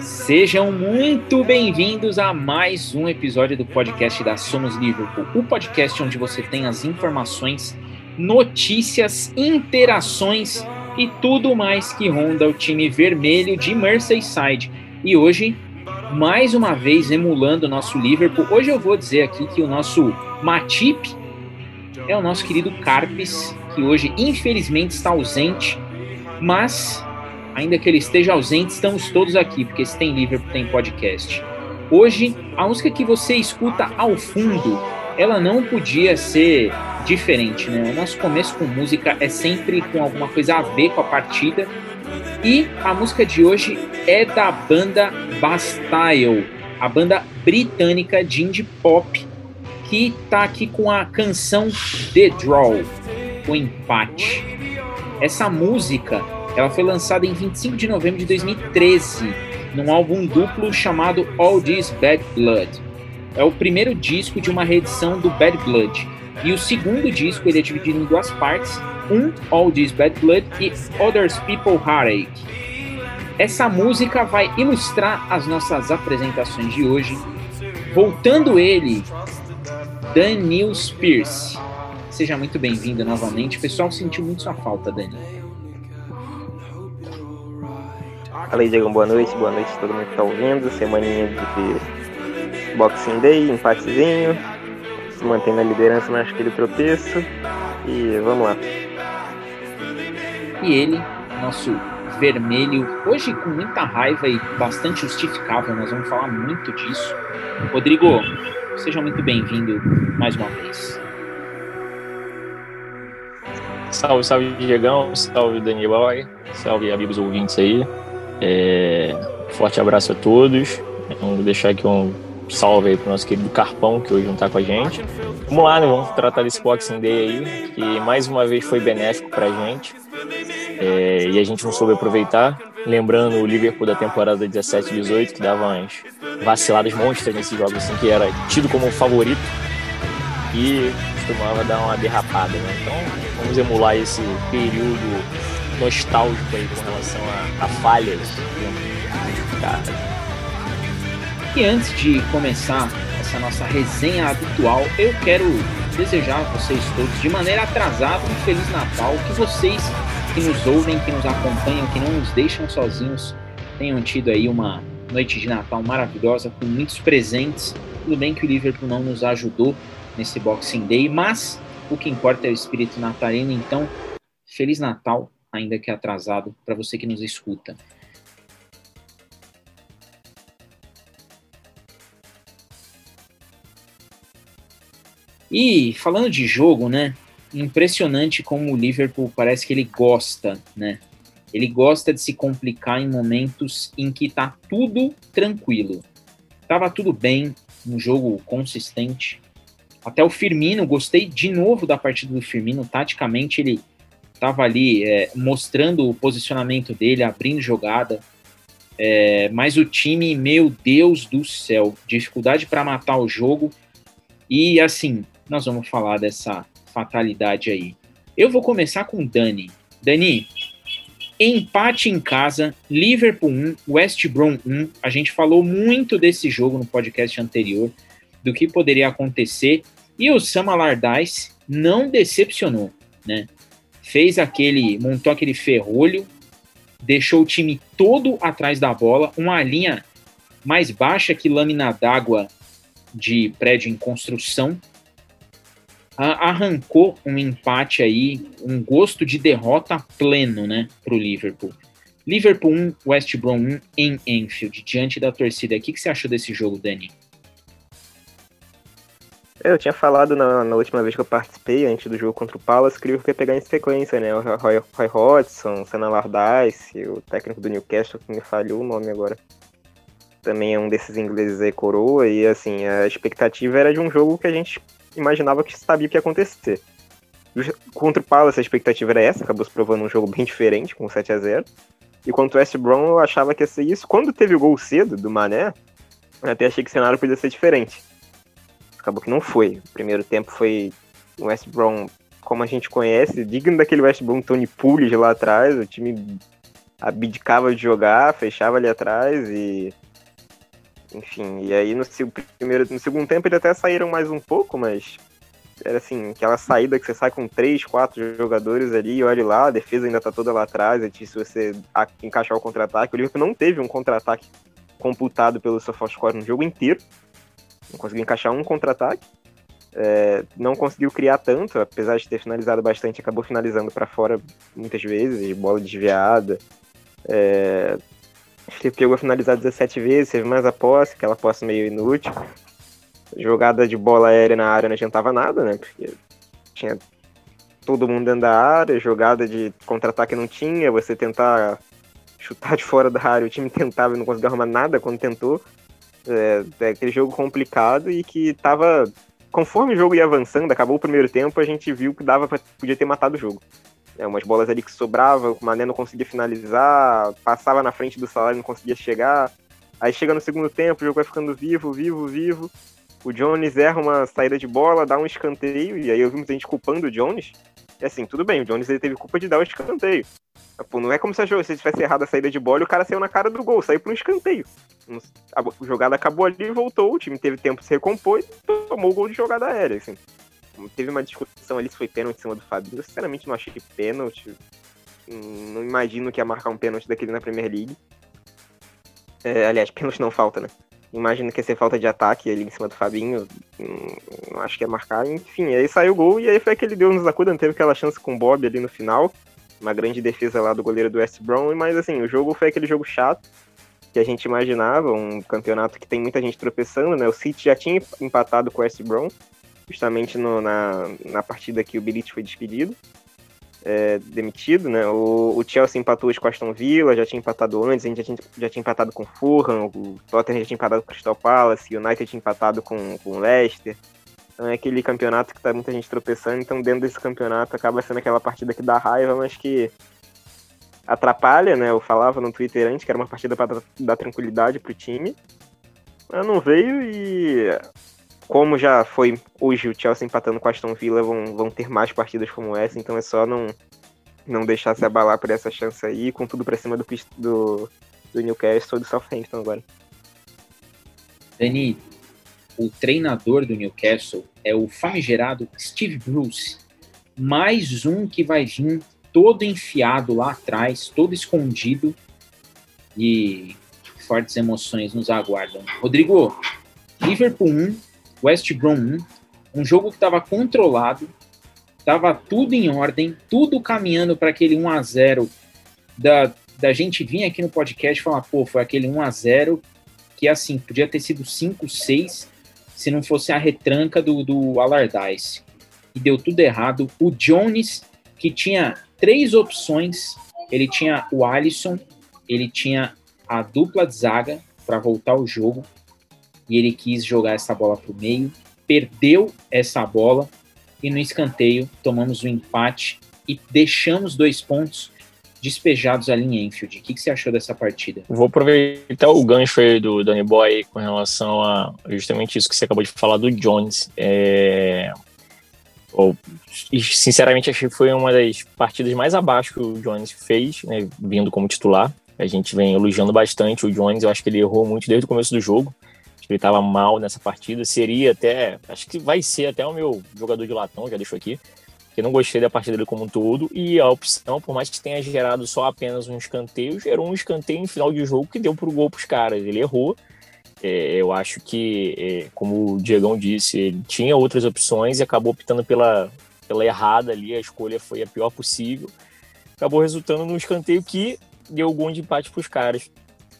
Sejam muito bem-vindos a mais um episódio do podcast da Somos Liverpool, o podcast onde você tem as informações, notícias, interações e tudo mais que ronda o time vermelho de Merseyside. E hoje, mais uma vez emulando o nosso Liverpool, hoje eu vou dizer aqui que o nosso Matip é o nosso querido Carpes, que hoje infelizmente está ausente, mas ainda que ele esteja ausente, estamos todos aqui, porque se tem Liverpool, tem podcast. Hoje, a música que você escuta ao fundo, ela não podia ser diferente, né? O nosso começo com música é sempre com alguma coisa a ver com a partida. E a música de hoje é da banda Bastille, a banda britânica de indie pop, que tá aqui com a canção The Draw, o empate. Essa música ela foi lançada em 25 de novembro de 2013, num álbum duplo chamado All This Bad Blood. É o primeiro disco de uma reedição do Bad Blood. E o segundo disco ele é dividido em duas partes, um All This Bad Blood e Others People Heartache. Essa música vai ilustrar as nossas apresentações de hoje, voltando ele, Daniel Spears. Seja muito bem-vindo novamente. O pessoal sentiu muito sua falta, Dani. Fala aí, Diego, boa noite, boa noite a todo mundo que tá ouvindo. Semaninha de Boxing Day, empatezinho. Se mantém na liderança, mas acho que ele tropeço. E vamos lá. E ele, nosso vermelho, hoje com muita raiva e bastante justificável, nós vamos falar muito disso. Rodrigo, seja muito bem-vindo mais uma vez. Salve, salve, Diegão, salve, Daniel Boy, salve, amigos ouvintes aí. É, forte abraço a todos. Vamos deixar aqui um salve aí pro nosso querido Carpão, que hoje não tá com a gente. Vamos lá, né? Vamos tratar desse Boxing Day aí, que mais uma vez foi benéfico pra gente. É, e a gente não soube aproveitar. Lembrando o Liverpool da temporada 17-18, que dava umas vaciladas monstras nesses jogos, assim, que era tido como favorito e costumava dar uma derrapada, né? Então, vamos emular esse período nostálgico aí com relação a, a falhas E antes de começar essa nossa resenha habitual, eu quero desejar a vocês todos, de maneira atrasada, um Feliz Natal, que vocês que nos ouvem, que nos acompanham, que não nos deixam sozinhos, tenham tido aí uma noite de Natal maravilhosa, com muitos presentes. Tudo bem que o Liverpool não nos ajudou nesse Boxing Day, mas o que importa é o espírito natalino, então, Feliz Natal ainda que atrasado, para você que nos escuta. E falando de jogo, né? Impressionante como o Liverpool parece que ele gosta, né? Ele gosta de se complicar em momentos em que tá tudo tranquilo. Tava tudo bem, um jogo consistente. Até o Firmino, gostei de novo da partida do Firmino. Taticamente, ele estava ali é, mostrando o posicionamento dele, abrindo jogada. É, mas o time, meu Deus do céu, dificuldade para matar o jogo. E assim, nós vamos falar dessa fatalidade aí. Eu vou começar com Dani. Dani, empate em casa, Liverpool 1, West Brom 1. A gente falou muito desse jogo no podcast anterior, do que poderia acontecer. E o Sam Allardyce não decepcionou, né? Fez aquele, montou aquele ferrolho, deixou o time todo atrás da bola, uma linha mais baixa que lâmina d'água de prédio em construção, arrancou um empate aí, um gosto de derrota pleno, né, para o Liverpool. Liverpool 1, West Brom 1 em Enfield, diante da torcida. O que, que você achou desse jogo, Dani? Eu tinha falado na, na, última vez que eu participei, antes do jogo contra o Palace, que Liverpool ia pegar em sequência, né? O Roy, Roy Hodgson, Senna Lardice, o técnico do Newcastle, que me falhou o nome agora. Também é um desses ingleses aí, coroa, e assim, a expectativa era de um jogo que a gente imaginava que sabia o que ia acontecer. Contra o Palace a expectativa era essa, acabou se provando um jogo bem diferente, com 7 a 0 E contra o West Brom eu achava que ia ser isso. Quando teve o gol cedo do Mané, eu até achei que o cenário podia ser diferente acabou que não foi. O primeiro tempo foi o West Brom, como a gente conhece, digno daquele West Brom Tony Pulis lá atrás, o time abdicava de jogar, fechava ali atrás e. Enfim, e aí no, primeiro, no segundo tempo eles até saíram mais um pouco, mas era assim, aquela saída que você sai com três, quatro jogadores ali, e olha lá, a defesa ainda tá toda lá atrás, se você encaixar o contra-ataque, o Liverpool não teve um contra-ataque computado pelo SofaScore no jogo inteiro, não conseguiu encaixar um contra-ataque, é, não conseguiu criar tanto, apesar de ter finalizado bastante, acabou finalizando para fora muitas vezes, bola desviada, é, chegou a finalizar 17 vezes, teve mais a posse, aquela posse meio inútil, jogada de bola aérea na área não adiantava nada, né? Porque tinha todo mundo dentro da área, jogada de contra-ataque não tinha, você tentar chutar de fora da área, o time tentava e não conseguia arrumar nada quando tentou. É, é aquele jogo complicado e que tava. Conforme o jogo ia avançando, acabou o primeiro tempo, a gente viu que dava pra, podia ter matado o jogo. É, umas bolas ali que sobravam, o Mané não conseguia finalizar, passava na frente do salário não conseguia chegar. Aí chega no segundo tempo, o jogo vai ficando vivo, vivo, vivo. O Jones erra uma saída de bola, dá um escanteio, e aí eu vi muita gente culpando o Jones. E assim, tudo bem, o Jones ele teve culpa de dar o escanteio. Pô, não é como se a se tivesse errado a saída de bola e o cara saiu na cara do gol, saiu para um escanteio. A jogada acabou ali, voltou, o time teve tempo de se recompor e tomou o gol de jogada aérea. Assim. Teve uma discussão ali se foi pênalti em cima do Fabinho. Eu sinceramente não achei pênalti. Não imagino que ia marcar um pênalti daquele na Premier League. É, aliás, pênalti não falta, né? Imagino que ia ser falta de ataque ali em cima do Fabinho. Não acho que ia marcar. Enfim, aí saiu o gol e aí foi aquele Deus nos acuda. Teve aquela chance com o Bob ali no final. Uma grande defesa lá do goleiro do West Brom. Mas assim, o jogo foi aquele jogo chato que a gente imaginava. Um campeonato que tem muita gente tropeçando, né? O City já tinha empatado com o West Brom. Justamente no, na, na partida que o Billit foi despedido é, demitido, né? O, o, Chelsea empatou hoje com o Aston Villa, já tinha empatado antes, a gente já tinha, já tinha empatado com o Fulham, o Tottenham já tinha empatado com o Crystal Palace, o United tinha empatado com, com o Leicester. Então é aquele campeonato que tá muita gente tropeçando, então dentro desse campeonato acaba sendo aquela partida que dá raiva, mas que atrapalha, né? Eu falava no Twitter antes que era uma partida para dar tranquilidade pro time. Mas não veio e como já foi hoje o Chelsea empatando com a Aston Villa, vão, vão ter mais partidas como essa, então é só não, não deixar se abalar por essa chance aí, com tudo pra cima do, do, do Newcastle ou do Southampton agora. Dani, o treinador do Newcastle é o famigerado Steve Bruce, mais um que vai vir todo enfiado lá atrás, todo escondido e fortes emoções nos aguardam. Rodrigo, Liverpool 1, West Brom 1, um jogo que estava controlado, estava tudo em ordem, tudo caminhando para aquele 1 a 0 da, da gente vir aqui no podcast e falar, pô, foi aquele 1 a 0 que assim, podia ter sido 5, 6 se não fosse a retranca do, do Allardyce. E deu tudo errado. O Jones, que tinha três opções, ele tinha o Alisson, ele tinha a dupla de zaga para voltar o jogo, e ele quis jogar essa bola para o meio, perdeu essa bola e no escanteio tomamos o um empate e deixamos dois pontos despejados ali em Enfield. O que, que você achou dessa partida? Vou aproveitar o gancho aí do Danny Boy com relação a justamente isso que você acabou de falar do Jones. É... sinceramente, achei que foi uma das partidas mais abaixo que o Jones fez, né, vindo como titular. A gente vem elogiando bastante o Jones, eu acho que ele errou muito desde o começo do jogo que ele estava mal nessa partida. Seria até, acho que vai ser até o meu jogador de latão, já deixo aqui, que não gostei da partida dele como um todo. E a opção, por mais que tenha gerado só apenas um escanteio, gerou um escanteio em final de jogo que deu pro gol pros caras. Ele errou. É, eu acho que, é, como o Diegão disse, ele tinha outras opções e acabou optando pela, pela errada ali. A escolha foi a pior possível. Acabou resultando num escanteio que deu gol de empate pros caras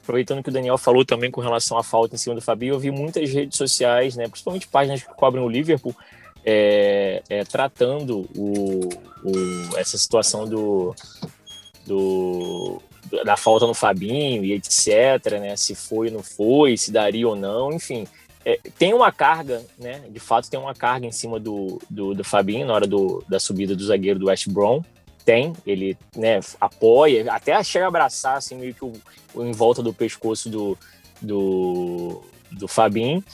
aproveitando que o Daniel falou também com relação à falta em cima do Fabinho, eu vi muitas redes sociais, né, principalmente páginas que cobrem o Liverpool, é, é, tratando o, o, essa situação do, do, da falta no Fabinho e etc, né, se foi ou não foi, se daria ou não, enfim. É, tem uma carga, né? De fato, tem uma carga em cima do, do, do Fabinho na hora do, da subida do zagueiro do West Brom tem, ele né, apoia, até chega a abraçar assim, meio que o, em volta do pescoço do, do, do Fabinho.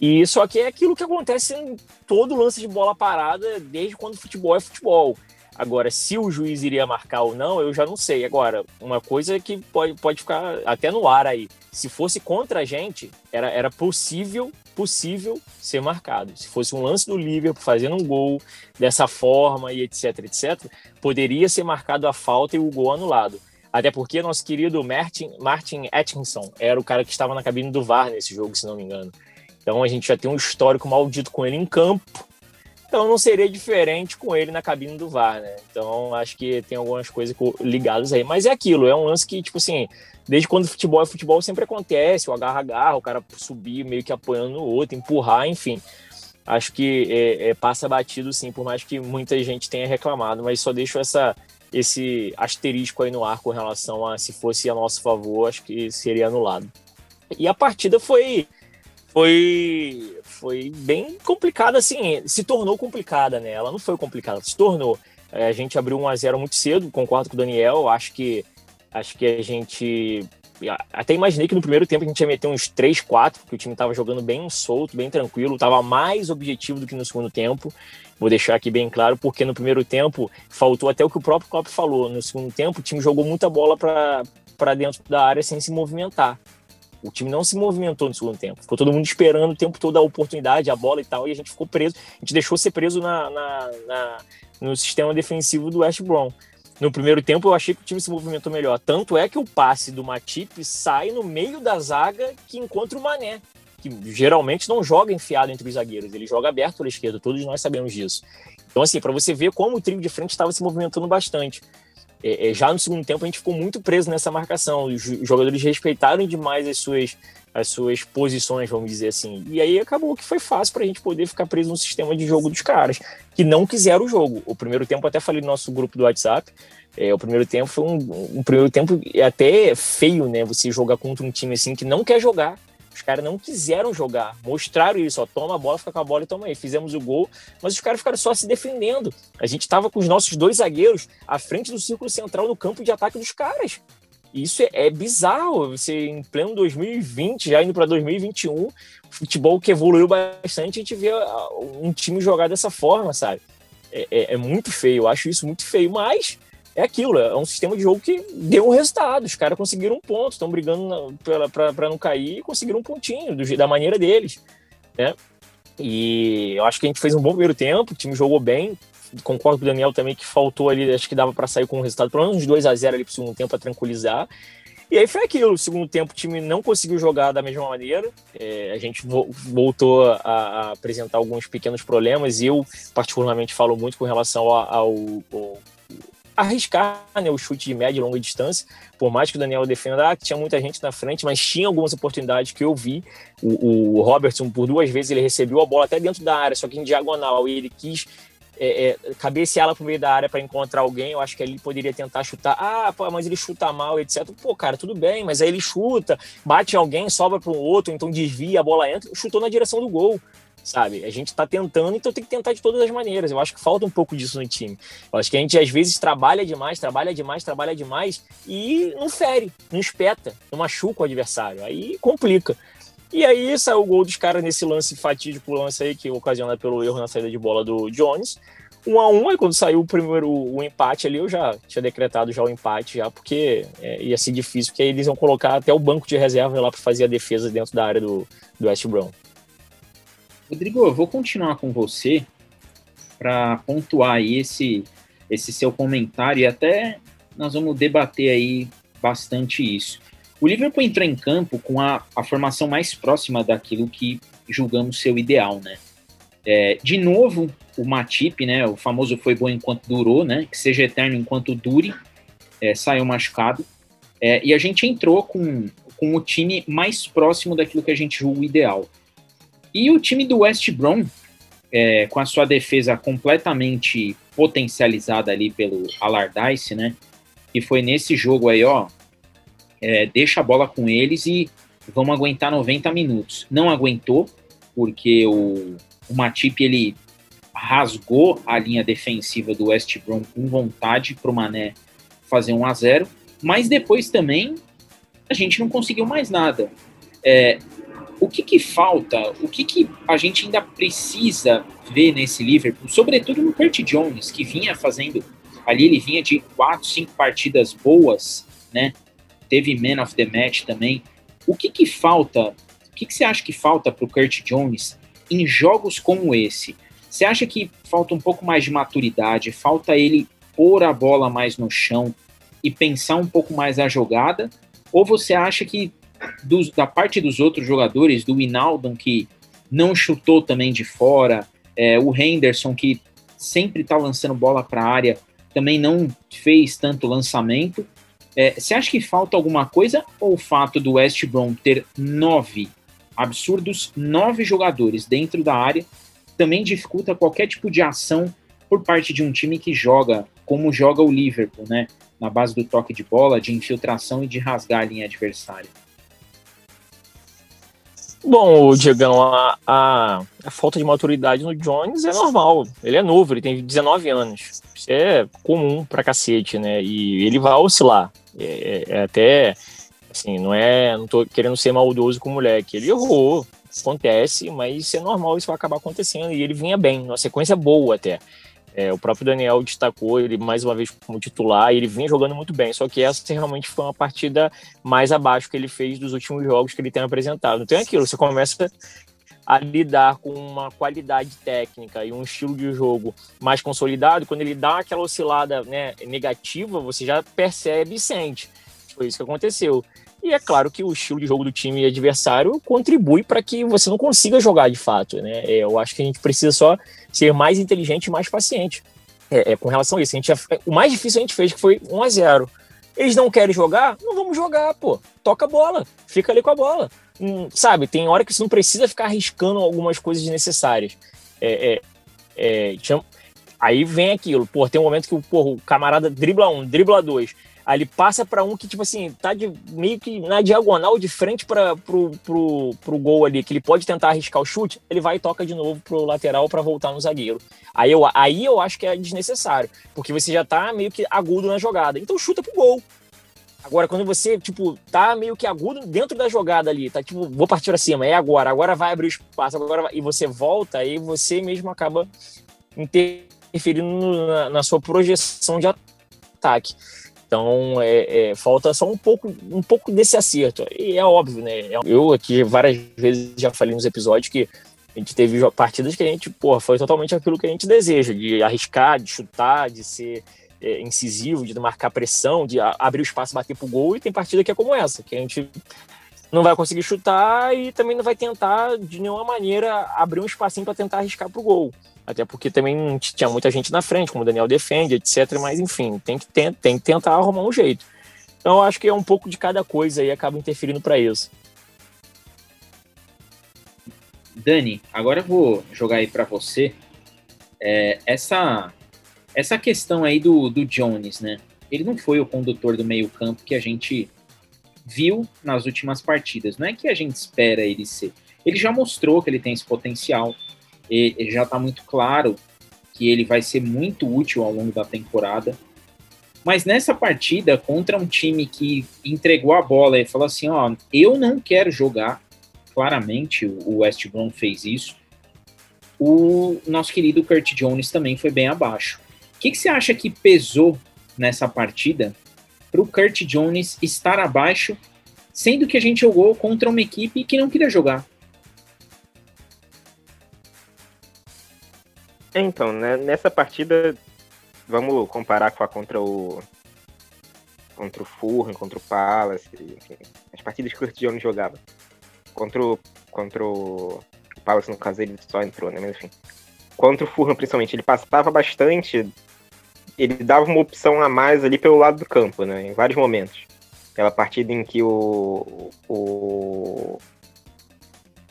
E só que é aquilo que acontece em todo lance de bola parada, desde quando futebol é futebol. Agora, se o juiz iria marcar ou não, eu já não sei. Agora, uma coisa que pode, pode ficar até no ar aí. Se fosse contra a gente, era, era possível possível ser marcado. Se fosse um lance do Liverpool fazendo um gol dessa forma e etc, etc, poderia ser marcado a falta e o gol anulado. Até porque nosso querido Martin, Martin Atkinson era o cara que estava na cabine do VAR nesse jogo, se não me engano. Então a gente já tem um histórico maldito com ele em campo então não seria diferente com ele na cabine do VAR, né? Então acho que tem algumas coisas ligadas aí. Mas é aquilo, é um lance que, tipo assim, desde quando futebol é futebol sempre acontece, o agarra-agarra, o cara subir meio que apoiando o outro, empurrar, enfim. Acho que é, é, passa batido sim, por mais que muita gente tenha reclamado, mas só deixo essa, esse asterisco aí no ar com relação a se fosse a nosso favor, acho que seria anulado. E a partida foi foi foi bem complicada, assim, se tornou complicada, né? Ela não foi complicada, se tornou. É, a gente abriu 1 a 0 muito cedo, concordo com o Daniel, acho que acho que a gente até imaginei que no primeiro tempo a gente ia meter uns 3, 4, porque o time estava jogando bem solto, bem tranquilo, estava mais objetivo do que no segundo tempo. Vou deixar aqui bem claro, porque no primeiro tempo faltou até o que o próprio Klopp falou. No segundo tempo, o time jogou muita bola para dentro da área sem se movimentar. O time não se movimentou no segundo tempo. Ficou todo mundo esperando o tempo todo a oportunidade, a bola e tal, e a gente ficou preso. A gente deixou ser preso na, na, na no sistema defensivo do West Brom. No primeiro tempo, eu achei que o time se movimentou melhor. Tanto é que o passe do Matip sai no meio da zaga que encontra o Mané, que geralmente não joga enfiado entre os zagueiros, ele joga aberto pela esquerda, todos nós sabemos disso. Então, assim, para você ver como o trio de frente estava se movimentando bastante. É, é, já no segundo tempo a gente ficou muito preso nessa marcação. Os jogadores respeitaram demais as suas, as suas posições, vamos dizer assim. E aí acabou que foi fácil para a gente poder ficar preso no sistema de jogo dos caras, que não quiseram o jogo. O primeiro tempo, até falei no nosso grupo do WhatsApp, é, o primeiro tempo foi um, um primeiro tempo até feio, né? Você jogar contra um time assim que não quer jogar, os caras não quiseram jogar, mostraram isso, ó, toma a bola, fica com a bola e toma aí. Fizemos o gol, mas os caras ficaram só se defendendo. A gente tava com os nossos dois zagueiros à frente do círculo central no campo de ataque dos caras. Isso é, é bizarro. Você, em pleno 2020, já indo para 2021, futebol que evoluiu bastante, a gente vê ah, um time jogar dessa forma, sabe? É, é, é muito feio, eu acho isso muito feio, mas é aquilo, é um sistema de jogo que deu um resultado. Os caras conseguiram um ponto, estão brigando para não cair e conseguiram um pontinho do, da maneira deles. Né? E eu acho que a gente fez um bom primeiro tempo, o time jogou bem. Concordo com o Daniel também que faltou ali, acho que dava para sair com um resultado, pelo menos uns 2 a 0 ali pro segundo tempo para tranquilizar. E aí foi aquilo, no segundo tempo o time não conseguiu jogar da mesma maneira, é, a gente vo voltou a, a, apresentar alguns pequenos problemas, e eu particularmente falo muito com relação ao, ao arriscar né, o chute de média e longa distância, por mais que o Daniel defenda ah, tinha muita gente na frente, mas tinha algumas oportunidades que eu vi. O, o Robertson, por duas vezes, ele recebeu a bola até dentro da área, só que em diagonal, e ele quis é, é, cabeceá-la pro meio da área para encontrar alguém, eu acho que ele poderia tentar chutar. Ah, pô, mas ele chuta mal, etc. Pô, cara, tudo bem, mas aí ele chuta, bate alguém, sobra para um outro, então desvia, a bola entra, chutou na direção do gol sabe? A gente tá tentando, então tem que tentar de todas as maneiras. Eu acho que falta um pouco disso no time. Eu acho que a gente às vezes trabalha demais, trabalha demais, trabalha demais e não fere, não espeta, não machuca o adversário. Aí complica. E aí saiu o gol dos caras nesse lance fatídico, lance aí que ocasiona pelo erro na saída de bola do Jones. Um a um, aí quando saiu o primeiro o empate ali, eu já tinha decretado já o empate, já, porque é, ia ser difícil, porque aí eles iam colocar até o banco de reserva lá para fazer a defesa dentro da área do, do West Brom. Rodrigo, eu vou continuar com você para pontuar esse, esse seu comentário e até nós vamos debater aí bastante isso. O Liverpool entrou em campo com a, a formação mais próxima daquilo que julgamos ser o ideal, né? É, de novo, o Matip, né? O famoso foi bom enquanto durou, né? Que seja eterno enquanto dure, é, saiu machucado. É, e a gente entrou com, com o time mais próximo daquilo que a gente julga o ideal. E o time do West Brom, é, com a sua defesa completamente potencializada ali pelo Allardyce, né? Que foi nesse jogo aí, ó, é, deixa a bola com eles e vamos aguentar 90 minutos. Não aguentou, porque o, o Matip, ele rasgou a linha defensiva do West Brom com vontade para o Mané fazer 1 a 0 mas depois também a gente não conseguiu mais nada. É, o que, que falta, o que, que a gente ainda precisa ver nesse Liverpool, sobretudo no Kurt Jones, que vinha fazendo Ali ele vinha de quatro, cinco partidas boas, né? Teve Man of the Match também. O que que falta? O que, que você acha que falta para o Kurt Jones em jogos como esse? Você acha que falta um pouco mais de maturidade? Falta ele pôr a bola mais no chão e pensar um pouco mais a jogada? Ou você acha que dos, da parte dos outros jogadores, do Inaldo que não chutou também de fora, é, o Henderson, que sempre está lançando bola para a área, também não fez tanto lançamento. É, você acha que falta alguma coisa ou o fato do West Brom ter nove absurdos, nove jogadores dentro da área também dificulta qualquer tipo de ação por parte de um time que joga como joga o Liverpool, né? Na base do toque de bola, de infiltração e de rasgar a linha adversária. Bom, Diegão, a, a, a, falta de maturidade no Jones é normal. Ele é novo, ele tem 19 anos. Isso é comum pra cacete, né? E ele vai oscilar. É, é, é até, assim, não é. Não tô querendo ser maldoso com o moleque. Ele errou, acontece, mas isso é normal, isso vai acabar acontecendo. E ele vinha bem, uma sequência boa até. É, o próprio Daniel destacou ele mais uma vez como titular e ele vinha jogando muito bem. Só que essa realmente foi uma partida mais abaixo que ele fez dos últimos jogos que ele tem apresentado. Não tem aquilo, você começa a lidar com uma qualidade técnica e um estilo de jogo mais consolidado, quando ele dá aquela oscilada né, negativa, você já percebe e sente. Foi isso que aconteceu. E é claro que o estilo de jogo do time adversário contribui para que você não consiga jogar de fato. Né? É, eu acho que a gente precisa só ser mais inteligente e mais paciente é, é, com relação a isso. A gente, o mais difícil a gente fez, foi 1 a 0 Eles não querem jogar? Não vamos jogar, pô. Toca a bola, fica ali com a bola. Hum, sabe, tem hora que você não precisa ficar arriscando algumas coisas desnecessárias. É, é, é aí vem aquilo, pô, tem um momento que pô, o camarada dribla um, dribla dois Ele passa para um que, tipo assim, tá de, meio que na diagonal de frente para pro, pro, pro gol ali, que ele pode tentar arriscar o chute, ele vai e toca de novo pro lateral para voltar no zagueiro. Aí eu, aí eu acho que é desnecessário, porque você já tá meio que agudo na jogada. Então chuta pro gol. Agora, quando você, tipo, tá meio que agudo dentro da jogada ali, tá tipo, vou partir acima, é agora, agora vai abrir o espaço, agora vai, e você volta, aí você mesmo acaba interferindo na, na sua projeção de ataque. Então, é, é, falta só um pouco, um pouco desse acerto. E é óbvio, né? Eu aqui várias vezes já falei nos episódios que a gente teve partidas que a gente, porra, foi totalmente aquilo que a gente deseja, de arriscar, de chutar, de ser é, incisivo, de marcar pressão, de abrir o espaço, bater pro gol. E tem partida que é como essa, que a gente não vai conseguir chutar e também não vai tentar de nenhuma maneira abrir um espacinho para tentar arriscar pro gol. Até porque também tinha muita gente na frente, como o Daniel defende, etc. Mas enfim, tem que, tem, que tentar arrumar um jeito. Então eu acho que é um pouco de cada coisa e acaba interferindo para isso. Dani, agora eu vou jogar aí para você é, essa essa questão aí do, do Jones, né? Ele não foi o condutor do meio campo que a gente viu nas últimas partidas. Não é que a gente espera ele ser. Ele já mostrou que ele tem esse potencial ele já está muito claro que ele vai ser muito útil ao longo da temporada. Mas nessa partida, contra um time que entregou a bola e falou assim: ó, eu não quero jogar, claramente o West Brom fez isso. O nosso querido Kurt Jones também foi bem abaixo. O que, que você acha que pesou nessa partida para o Kurt Jones estar abaixo, sendo que a gente jogou contra uma equipe que não queria jogar? Então, né, nessa partida, vamos comparar com a contra o contra o Fulham, contra o Palace, enfim, as partidas que o Curtis Jones jogava. Contra o, contra o Palace, no caso, ele só entrou, né, mas enfim. Contra o Fulham, principalmente, ele passava bastante, ele dava uma opção a mais ali pelo lado do campo, né, em vários momentos. Aquela partida em que o, o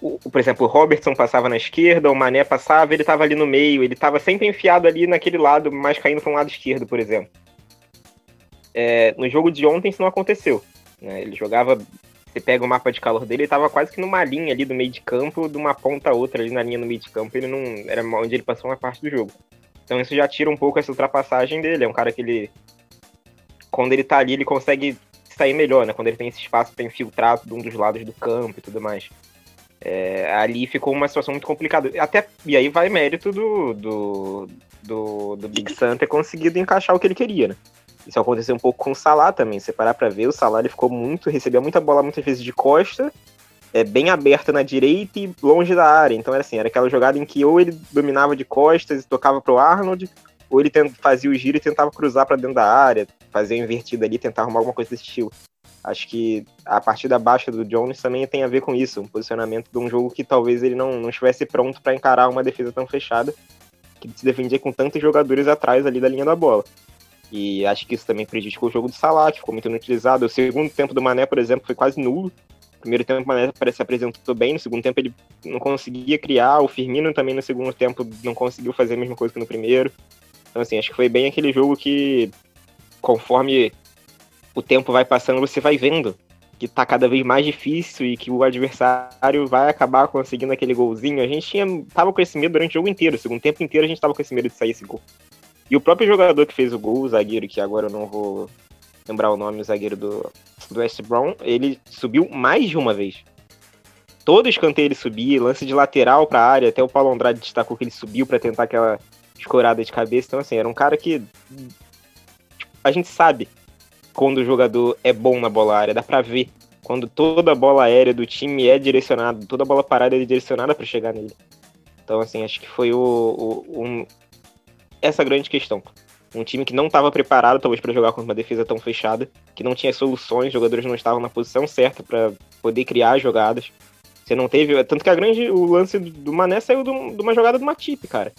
o, por exemplo, o Robertson passava na esquerda, o Mané passava, ele estava ali no meio, ele estava sempre enfiado ali naquele lado, mas caindo para um lado esquerdo, por exemplo. É, no jogo de ontem isso não aconteceu. Né? Ele jogava, você pega o mapa de calor dele, ele estava quase que numa linha ali do meio de campo, de uma ponta a outra ali na linha no meio de campo, ele não era onde ele passou uma parte do jogo. Então isso já tira um pouco essa ultrapassagem dele. É um cara que ele, quando ele tá ali, ele consegue sair melhor, né? Quando ele tem esse espaço para infiltrar de um dos lados do campo e tudo mais. É, ali ficou uma situação muito complicada. Até, e aí vai mérito do, do, do, do Big Sam ter conseguido encaixar o que ele queria, né? Isso aconteceu um pouco com o Salah também. Se parar pra ver, o Salah ele ficou muito, recebia muita bola muitas vezes de costa, é, bem aberta na direita e longe da área. Então era assim, era aquela jogada em que ou ele dominava de costas e tocava pro Arnold, ou ele fazia o giro e tentava cruzar para dentro da área, fazia a invertida ali, tentar arrumar alguma coisa desse estilo. Acho que a partida baixa do Jones também tem a ver com isso, um posicionamento de um jogo que talvez ele não, não estivesse pronto para encarar uma defesa tão fechada, que se defendia com tantos jogadores atrás ali da linha da bola. E acho que isso também prejudicou o jogo do Salah, que ficou muito inutilizado. O segundo tempo do Mané, por exemplo, foi quase nulo. Primeiro tempo o Mané se apresentou bem, no segundo tempo ele não conseguia criar, o Firmino também no segundo tempo não conseguiu fazer a mesma coisa que no primeiro. Então assim, acho que foi bem aquele jogo que conforme o tempo vai passando, você vai vendo que tá cada vez mais difícil e que o adversário vai acabar conseguindo aquele golzinho. A gente tinha, tava com esse medo durante o jogo inteiro, o segundo tempo inteiro a gente tava com esse medo de sair esse gol. E o próprio jogador que fez o gol, o zagueiro, que agora eu não vou lembrar o nome, o zagueiro do, do West Brown, ele subiu mais de uma vez. Todo escanteio ele subia, lance de lateral para área, até o Paulo Andrade destacou que ele subiu para tentar aquela escorada de cabeça. Então, assim, era um cara que. Tipo, a gente sabe quando o jogador é bom na bola área, dá pra ver. Quando toda a bola aérea do time é direcionada, toda a bola parada é direcionada para chegar nele. Então, assim, acho que foi o, o um, essa grande questão. Um time que não estava preparado, talvez, para jogar contra uma defesa tão fechada, que não tinha soluções, jogadores não estavam na posição certa para poder criar jogadas. Você não teve. Tanto que a grande. O lance do Mané saiu de uma jogada do Matip, cara.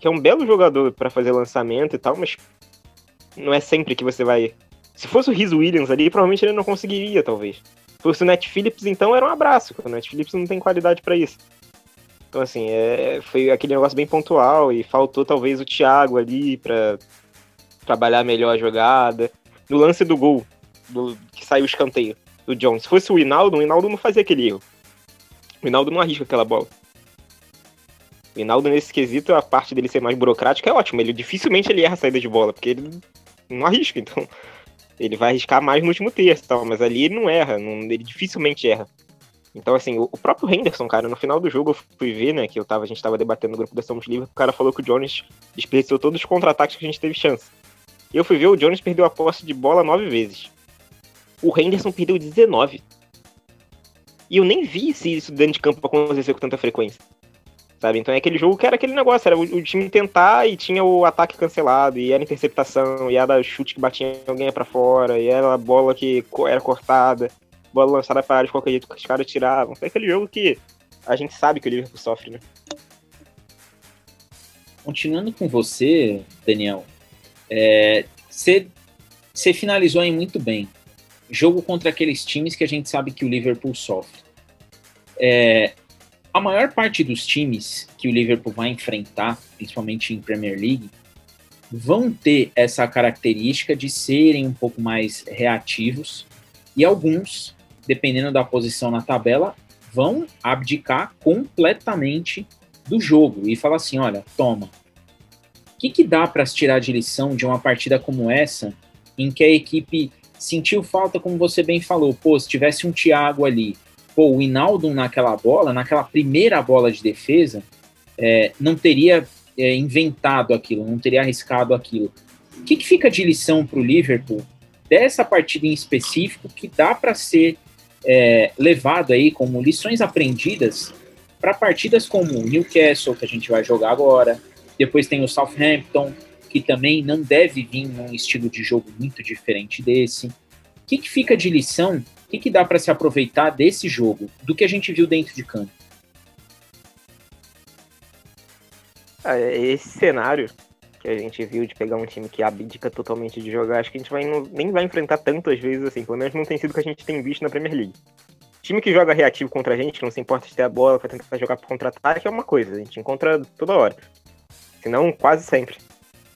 Que é um belo jogador para fazer lançamento e tal, mas não é sempre que você vai. Se fosse o Riz Williams ali, provavelmente ele não conseguiria, talvez. Se fosse o Net Phillips, então era um abraço. O Net Phillips não tem qualidade para isso. Então, assim, é, foi aquele negócio bem pontual e faltou talvez o Thiago ali para trabalhar melhor a jogada. No lance do gol, do, que saiu o escanteio do Jones, se fosse o Hinaldo, o Hinaldo não fazia aquele erro. O Hinaldo não arrisca aquela bola. O Hinaldo, nesse quesito, a parte dele ser mais burocrática é ótima. Ele dificilmente ele erra a saída de bola, porque ele não arrisca, então. Ele vai arriscar mais no último terço, tal, mas ali ele não erra, não, ele dificilmente erra. Então, assim, o, próprio Henderson, cara, no final do jogo eu fui ver, né, que eu tava, a gente tava debatendo no grupo da Somos Livre, o cara falou que o Jones desperdiçou todos os contra-ataques que a gente teve chance. Eu fui ver, o Jones perdeu a posse de bola nove vezes. O Henderson perdeu 19. E eu nem vi se isso dentro de campo acontecer com tanta frequência. Sabe? Então é aquele jogo que era aquele negócio, era o, o time tentar e tinha o ataque cancelado, e era interceptação, e era chute que batia alguém para fora, e era bola que era cortada bola lançada para área de qualquer jeito que os caras tiravam. Foi aquele jogo que a gente sabe que o Liverpool sofre, né? Continuando com você, Daniel, você é, finalizou aí muito bem. Jogo contra aqueles times que a gente sabe que o Liverpool sofre. É, a maior parte dos times que o Liverpool vai enfrentar, principalmente em Premier League, vão ter essa característica de serem um pouco mais reativos e alguns dependendo da posição na tabela, vão abdicar completamente do jogo e falar assim: olha, toma. O que, que dá para se tirar de lição de uma partida como essa, em que a equipe sentiu falta, como você bem falou, pô, se tivesse um Thiago ali, pô, o Hinaldo naquela bola, naquela primeira bola de defesa, é, não teria é, inventado aquilo, não teria arriscado aquilo. O que, que fica de lição para o Liverpool dessa partida em específico que dá para ser é, levado aí como lições aprendidas para partidas como o Newcastle, que a gente vai jogar agora, depois tem o Southampton, que também não deve vir num estilo de jogo muito diferente desse. O que, que fica de lição? O que, que dá para se aproveitar desse jogo, do que a gente viu dentro de campo? Ah, é, esse cenário que a gente viu de pegar um time que abdica totalmente de jogar, acho que a gente vai, nem vai enfrentar tantas vezes assim. Pelo menos não tem sido o que a gente tem visto na Premier League. Time que joga reativo contra a gente, não se importa de ter a bola, vai tentar jogar por contra-ataque, é uma coisa. A gente encontra toda hora. Se não, quase sempre.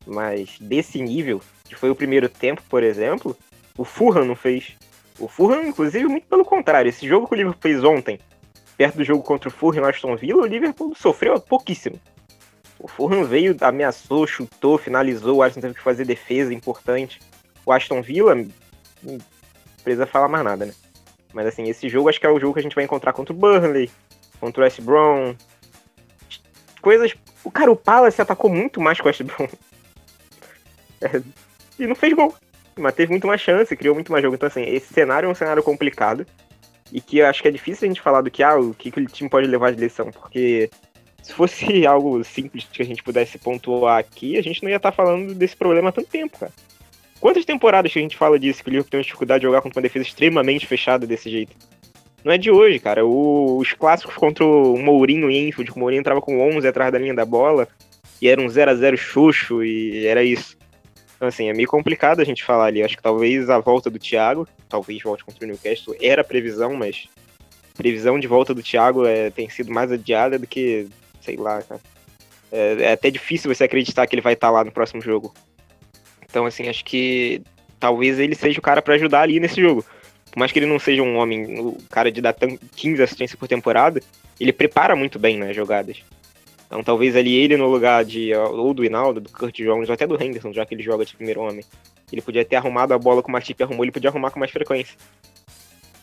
Mas desse nível, que foi o primeiro tempo, por exemplo, o Fulham não fez. O Fulham, inclusive, muito pelo contrário. Esse jogo que o Liverpool fez ontem, perto do jogo contra o Fulham e Aston Villa, o Liverpool sofreu pouquíssimo. O Fulham veio, ameaçou, chutou, finalizou, o Arsenal teve que fazer defesa importante. O Aston Villa, não precisa falar mais nada, né? Mas assim, esse jogo acho que é o jogo que a gente vai encontrar contra o Burnley, contra o West Brom. Coisas O cara, o Palace atacou muito mais com o West Brom. É, e não fez gol. Mas teve muito mais chance, criou muito mais jogo. Então, assim, esse cenário é um cenário complicado. E que eu acho que é difícil a gente falar do que, ah, o que, que o time pode levar de lição. Porque se fosse algo simples que a gente pudesse pontuar aqui, a gente não ia estar falando desse problema há tanto tempo, cara. Quantas temporadas que a gente fala disso, que o Liverpool tem uma dificuldade de jogar contra uma defesa extremamente fechada desse jeito? Não é de hoje, cara. O, os clássicos contra o Mourinho e Enfield, que o Mourinho entrava com 11 atrás da linha da bola, e era um 0 a 0 xuxo, e era isso. Então, assim, é meio complicado a gente falar ali. Acho que talvez a volta do Thiago, talvez volte contra o Newcastle, era previsão, mas previsão de volta do Thiago é, tem sido mais adiada do que, sei lá, cara. É, é até difícil você acreditar que ele vai estar lá no próximo jogo. Então, assim, acho que talvez ele seja o cara para ajudar ali nesse jogo. Por mais que ele não seja um homem, o cara de dar 15 assistências por temporada, ele prepara muito bem nas né, jogadas. Então talvez ali ele no lugar de ou do Hinaldo, do Kurt Jones, ou até do Henderson, já que ele joga de primeiro homem. Ele podia ter arrumado a bola como o Matip arrumou, ele podia arrumar com mais frequência.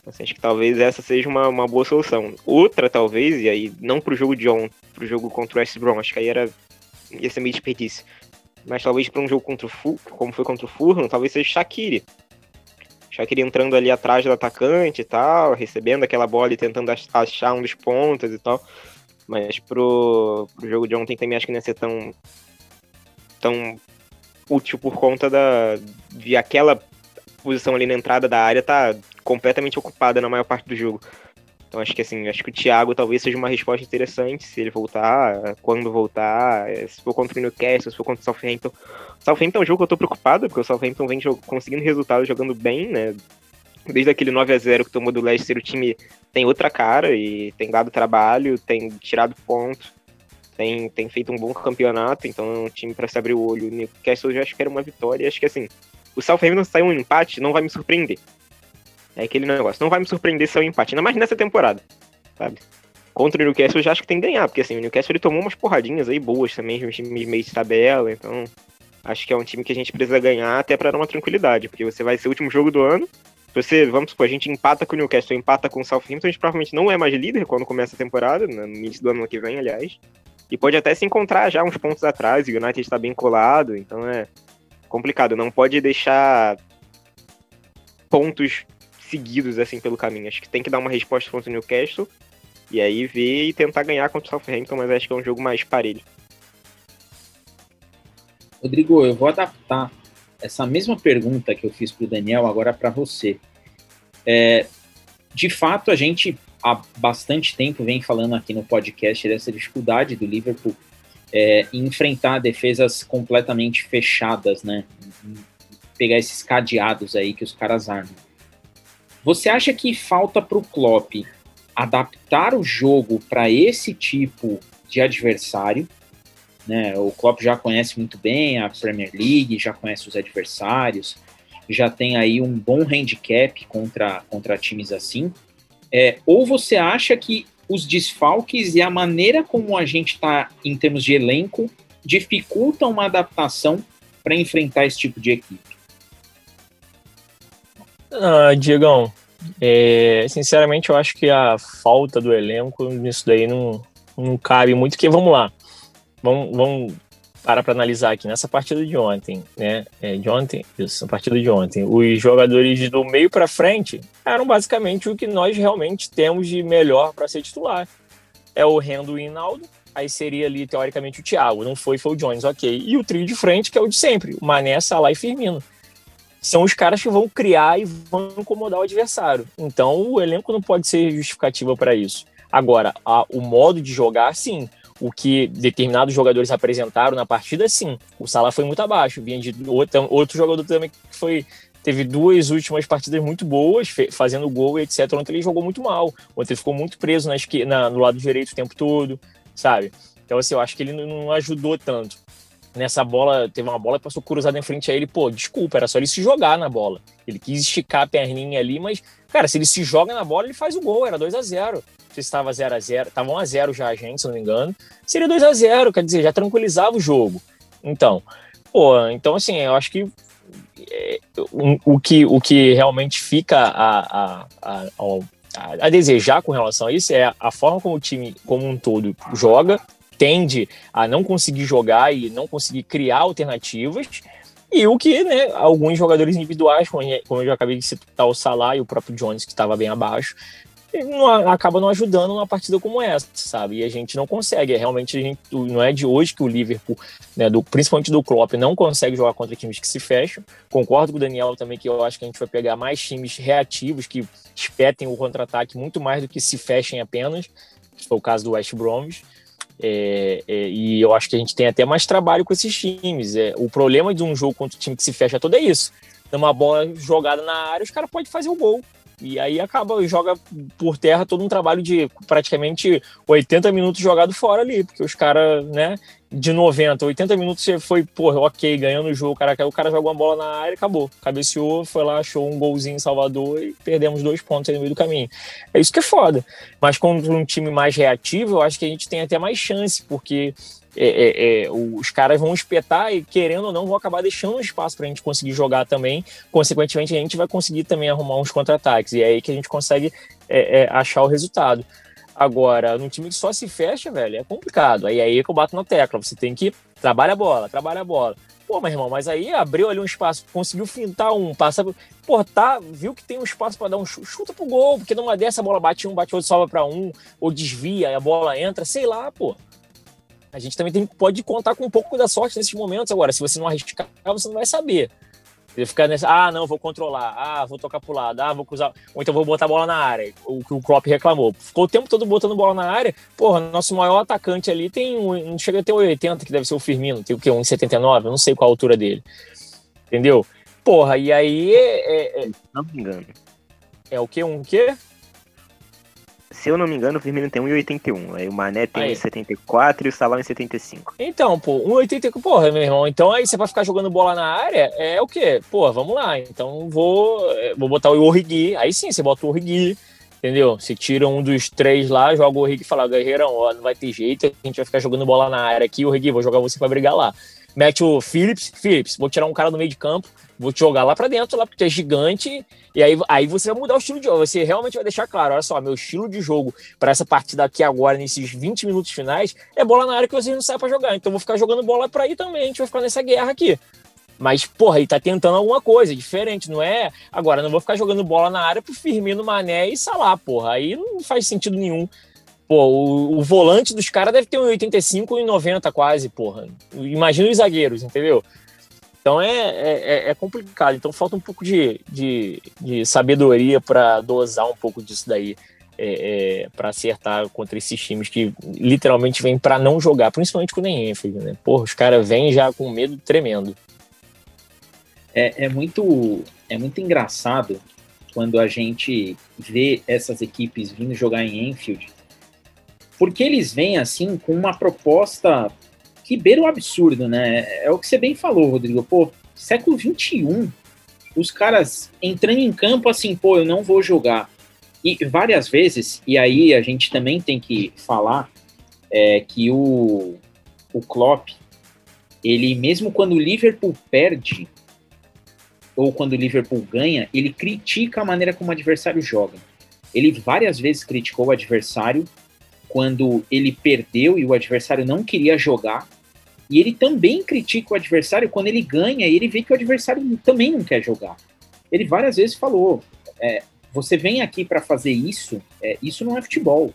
Assim, acho que talvez essa seja uma, uma boa solução. Outra, talvez, e aí não pro jogo de ontem, pro jogo contra o West Brom, acho que aí era ia ser meio desperdício. Mas talvez para um jogo contra o Fulham, como foi contra o Fulham, talvez seja Shaqiri. Shaqiri entrando ali atrás do atacante e tal, recebendo aquela bola e tentando achar um dos pontos e tal. Mas pro, pro jogo de ontem também acho que não ia ser tão, tão útil por conta da, de aquela posição ali na entrada da área tá completamente ocupada na maior parte do jogo. Então acho que assim, acho que o Thiago talvez seja uma resposta interessante se ele voltar, quando voltar, é, se for contra o Newcastle, se for contra o Southampton. Southampton é um jogo que eu tô preocupado, porque o Southampton vem conseguindo resultados jogando bem, né? Desde aquele 9 a 0 que tomou do Leicester, o time tem outra cara e tem dado trabalho, tem tirado pontos, tem, tem feito um bom campeonato, então é um time para se abrir o olho. O Newcastle eu acho que era uma vitória, acho que assim, o Southampton sair um empate não vai me surpreender. É aquele negócio, não vai me surpreender se é um empate, ainda mais nessa temporada, sabe? Contra o Newcastle eu já acho que tem que ganhar, porque assim, o Newcastle ele tomou umas porradinhas aí boas também, um time meio de tabela, então acho que é um time que a gente precisa ganhar até para dar uma tranquilidade, porque você vai ser o último jogo do ano, você, vamos supor, a gente empata com o Newcastle, empata com o Southampton, a gente provavelmente não é mais líder quando começa a temporada, no início do ano que vem, aliás. E pode até se encontrar já uns pontos atrás, o United está bem colado, então é complicado. Não pode deixar pontos seguidos assim pelo caminho. Acho que tem que dar uma resposta contra o Newcastle e aí ver e tentar ganhar contra o Southampton, mas acho que é um jogo mais parelho. Rodrigo, eu vou adaptar essa mesma pergunta que eu fiz para o Daniel agora para você. É, de fato, a gente há bastante tempo vem falando aqui no podcast dessa dificuldade do Liverpool é, em enfrentar defesas completamente fechadas, né? Pegar esses cadeados aí que os caras armam. Você acha que falta para o Klopp adaptar o jogo para esse tipo de adversário? Né? O Klopp já conhece muito bem a Premier League, já conhece os adversários, já tem aí um bom handicap contra, contra times assim. É, ou você acha que os desfalques e a maneira como a gente está em termos de elenco dificultam uma adaptação para enfrentar esse tipo de equipe? Ah, Diegão, é, sinceramente eu acho que a falta do elenco nisso daí não, não cabe muito, que vamos lá, vamos, vamos parar para analisar aqui nessa partida de ontem, né? É, de ontem, isso, na partida de ontem, os jogadores do meio para frente eram basicamente o que nós realmente temos de melhor para ser titular. É o Rendo e o Hinaldo, aí seria ali teoricamente o Thiago, não foi, foi o Jones, ok. E o trio de frente, que é o de sempre, o Mané, Salah e Firmino. São os caras que vão criar e vão incomodar o adversário. Então o elenco não pode ser justificativa para isso. Agora, a, o modo de jogar, sim o que determinados jogadores apresentaram na partida, sim. O Salah foi muito abaixo. Vinha de outro, outro jogador também que foi teve duas últimas partidas muito boas, fazendo gol etc. Ontem ele jogou muito mal. Ontem ele ficou muito preso na, na, no lado direito o tempo todo, sabe? Então, assim, eu acho que ele não ajudou tanto. Nessa bola, teve uma bola que passou cruzada em frente a ele. Pô, desculpa, era só ele se jogar na bola. Ele quis esticar a perninha ali, mas, cara, se ele se joga na bola, ele faz o gol. Era 2 a 0 se estava 0 a 0 estava 1 a 0 já a gente, se não me engano, seria 2 a 0 quer dizer, já tranquilizava o jogo. Então, pô, então assim, eu acho que é, o, o, que, o que realmente fica a, a, a, a, a desejar com relação a isso é a forma como o time como um todo joga, tende a não conseguir jogar e não conseguir criar alternativas. E o que, né, alguns jogadores individuais, como eu já acabei de citar o Salah e o próprio Jones, que estava bem abaixo, não, acaba não ajudando numa partida como essa, sabe? E a gente não consegue. É, realmente, a gente, não é de hoje que o Liverpool, né, do, principalmente do Klopp, não consegue jogar contra times que se fecham. Concordo com o Daniel também que eu acho que a gente vai pegar mais times reativos que espetem o contra-ataque muito mais do que se fechem apenas. Foi o caso do West Bromwich. É, é, e eu acho que a gente tem até mais trabalho com esses times. É, o problema de um jogo contra o time que se fecha todo é isso. Numa bola jogada na área, os caras podem fazer o gol. E aí acaba, joga por terra todo um trabalho de praticamente 80 minutos jogado fora ali, porque os caras, né, de 90, 80 minutos você foi, porra, ok, ganhando o jogo, o cara, o cara jogou uma bola na área e acabou. Cabeceou, foi lá, achou um golzinho em Salvador e perdemos dois pontos aí no meio do caminho. É isso que é foda. Mas contra um time mais reativo, eu acho que a gente tem até mais chance, porque é, é, é, os caras vão espetar e, querendo ou não, vão acabar deixando um espaço para a gente conseguir jogar também. Consequentemente, a gente vai conseguir também arrumar uns contra-ataques. E é aí que a gente consegue é, é, achar o resultado. Agora, num time que só se fecha, velho, é complicado. Aí, aí é que eu bato na tecla. Você tem que trabalhar a bola, trabalha a bola. Pô, meu irmão, mas aí abriu ali um espaço, conseguiu fintar um, passar. Pô, tá, viu que tem um espaço para dar um chuta, chuta pro gol, porque numa dessa a bola bate um, bate outro, sobra para um, ou desvia, a bola entra, sei lá, pô a gente também tem, pode contar com um pouco da sorte nesses momentos. Agora, se você não arriscar, você não vai saber. Você ficar nessa, ah, não, vou controlar, ah, vou tocar pro lado, ah, vou cruzar, ou então vou botar a bola na área, o que o Klopp reclamou. Ficou o tempo todo botando bola na área, porra, nosso maior atacante ali tem, não chega a ter 80, que deve ser o Firmino, tem o quê, 1,79, eu não sei qual a altura dele, entendeu? Porra, e aí... É, é, não me engano. É o quê, um quê? Se eu não me engano, o Firmino tem 1,81. Aí o Mané tem 1,74 e o Salah 1,75. Então, pô, 1,84. Porra, meu irmão. Então aí você vai ficar jogando bola na área, é o quê? Pô, vamos lá. Então vou, vou botar o Origi. Aí sim, você bota o Origi. Entendeu? Você tira um dos três lá, joga o Origi e fala, Guerreirão, ó, não vai ter jeito, a gente vai ficar jogando bola na área aqui, o vou jogar você pra brigar lá. Mete o Phillips, Phillips, vou tirar um cara do meio de campo, vou te jogar lá para dentro, lá porque é gigante, e aí, aí você vai mudar o estilo de jogo. Você realmente vai deixar claro: olha só, meu estilo de jogo para essa partida aqui agora, nesses 20 minutos finais, é bola na área que vocês não sabem para jogar. Então vou ficar jogando bola para aí também, a gente vai ficar nessa guerra aqui. Mas, porra, ele tá tentando alguma coisa diferente, não é? Agora, não vou ficar jogando bola na área pro Firmino, Mané e Salah, porra. Aí não faz sentido nenhum. Pô, o, o volante dos caras deve ter um 85 e 90 quase, porra. Imagina os zagueiros, entendeu? Então é, é, é, complicado. Então falta um pouco de, de, de sabedoria para dosar um pouco disso daí. É, é, para acertar contra esses times que literalmente vêm para não jogar, principalmente com o Enfield, né? Porra, os caras vêm já com medo tremendo. É, é, muito, é muito engraçado quando a gente vê essas equipes vindo jogar em Enfield, porque eles vêm assim com uma proposta que beira o absurdo, né? É o que você bem falou, Rodrigo. Pô, século XXI, os caras entrando em campo assim, pô, eu não vou jogar. E várias vezes, e aí a gente também tem que falar é, que o, o Klopp, ele mesmo quando o Liverpool perde, ou quando o Liverpool ganha, ele critica a maneira como o adversário joga. Ele várias vezes criticou o adversário quando ele perdeu e o adversário não queria jogar, e ele também critica o adversário quando ele ganha e ele vê que o adversário também não quer jogar. Ele várias vezes falou: é, você vem aqui para fazer isso, é, isso não é futebol.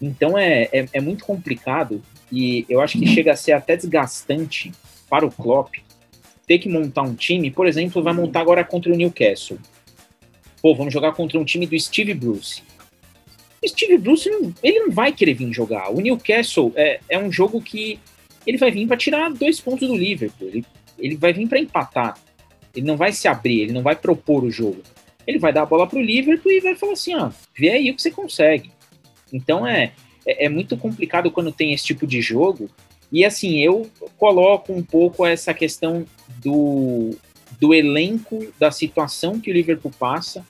Então é, é, é, muito complicado e eu acho que chega a ser até desgastante para o Klopp ter que montar um time. Por exemplo, vai montar agora contra o Newcastle. Pô, vamos jogar contra um time do Steve Bruce. O Steve Bruce, ele não vai querer vir jogar. O Newcastle é, é um jogo que ele vai vir para tirar dois pontos do Liverpool. Ele, ele vai vir para empatar. Ele não vai se abrir, ele não vai propor o jogo. Ele vai dar a bola para o Liverpool e vai falar assim: ó, vê aí o que você consegue. Então é, é, é muito complicado quando tem esse tipo de jogo. E assim, eu coloco um pouco essa questão do, do elenco, da situação que o Liverpool passa,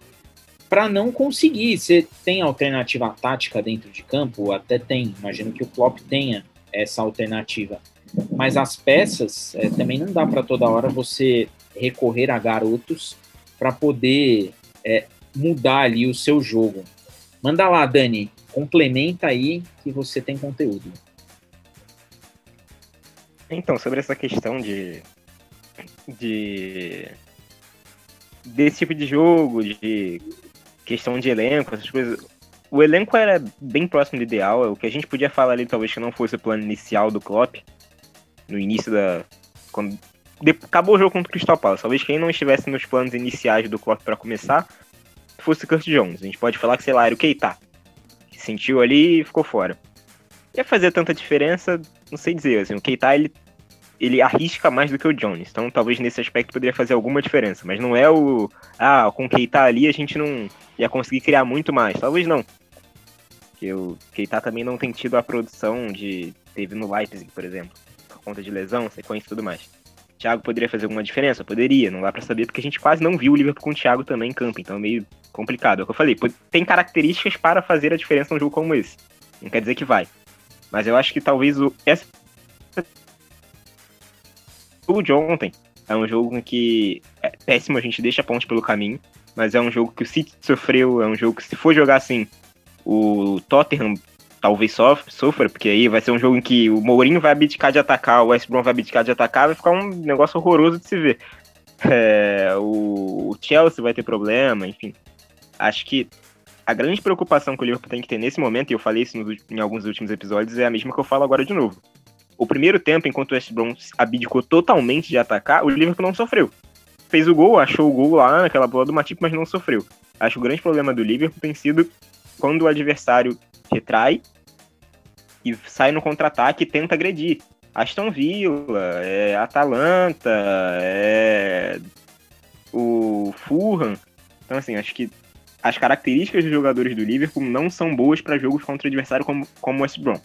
para não conseguir. Você tem alternativa tática dentro de campo? Até tem. Imagino que o Klopp tenha essa alternativa. Mas as peças, é, também não dá para toda hora você recorrer a garotos para poder é, mudar ali o seu jogo. Manda lá, Dani, complementa aí que você tem conteúdo. Então, sobre essa questão de. de. desse tipo de jogo, de questão de elenco, essas coisas. O elenco era bem próximo do ideal. O que a gente podia falar ali, talvez que não fosse o plano inicial do Klopp, no início da. Quando acabou o jogo contra o Crystal Palace. Talvez quem não estivesse nos planos iniciais do Klopp para começar fosse o Kurt Jones. A gente pode falar que, sei lá, era o Keita. Que sentiu ali e ficou fora. Ia fazer tanta diferença, não sei dizer. Assim, o Keita, ele, ele arrisca mais do que o Jones. Então, talvez nesse aspecto poderia fazer alguma diferença. Mas não é o... Ah, com o Keita ali a gente não ia conseguir criar muito mais. Talvez não. Porque o Keita também não tem tido a produção de... Teve no Leipzig, por exemplo. Por conta de lesão, sequência e tudo mais. Thiago poderia fazer alguma diferença? Poderia, não dá para saber, porque a gente quase não viu o Liverpool com o Thiago também em campo, então é meio complicado. É o que eu falei, tem características para fazer a diferença num jogo como esse. Não quer dizer que vai. Mas eu acho que talvez o. Esse... O de ontem é um jogo em que é péssimo, a gente deixa ponte pelo caminho, mas é um jogo que o City sofreu, é um jogo que se for jogar assim, o Tottenham talvez sofra, sofra, porque aí vai ser um jogo em que o Mourinho vai abdicar de atacar, o West Brom vai abdicar de atacar, vai ficar um negócio horroroso de se ver. É, o, o, Chelsea vai ter problema, enfim. Acho que a grande preocupação que o Liverpool tem que ter nesse momento, e eu falei isso nos, em alguns últimos episódios, é a mesma que eu falo agora de novo. O primeiro tempo, enquanto o West Brom abdicou totalmente de atacar, o Liverpool não sofreu. Fez o gol, achou o gol lá naquela bola do Matip, mas não sofreu. Acho que o grande problema do Liverpool tem sido quando o adversário retrai e sai no contra-ataque e tenta agredir. Aston Villa, é Atalanta, é o Fulham. Então, assim, acho que as características dos jogadores do Liverpool não são boas para jogos contra adversário como, como o West Brom.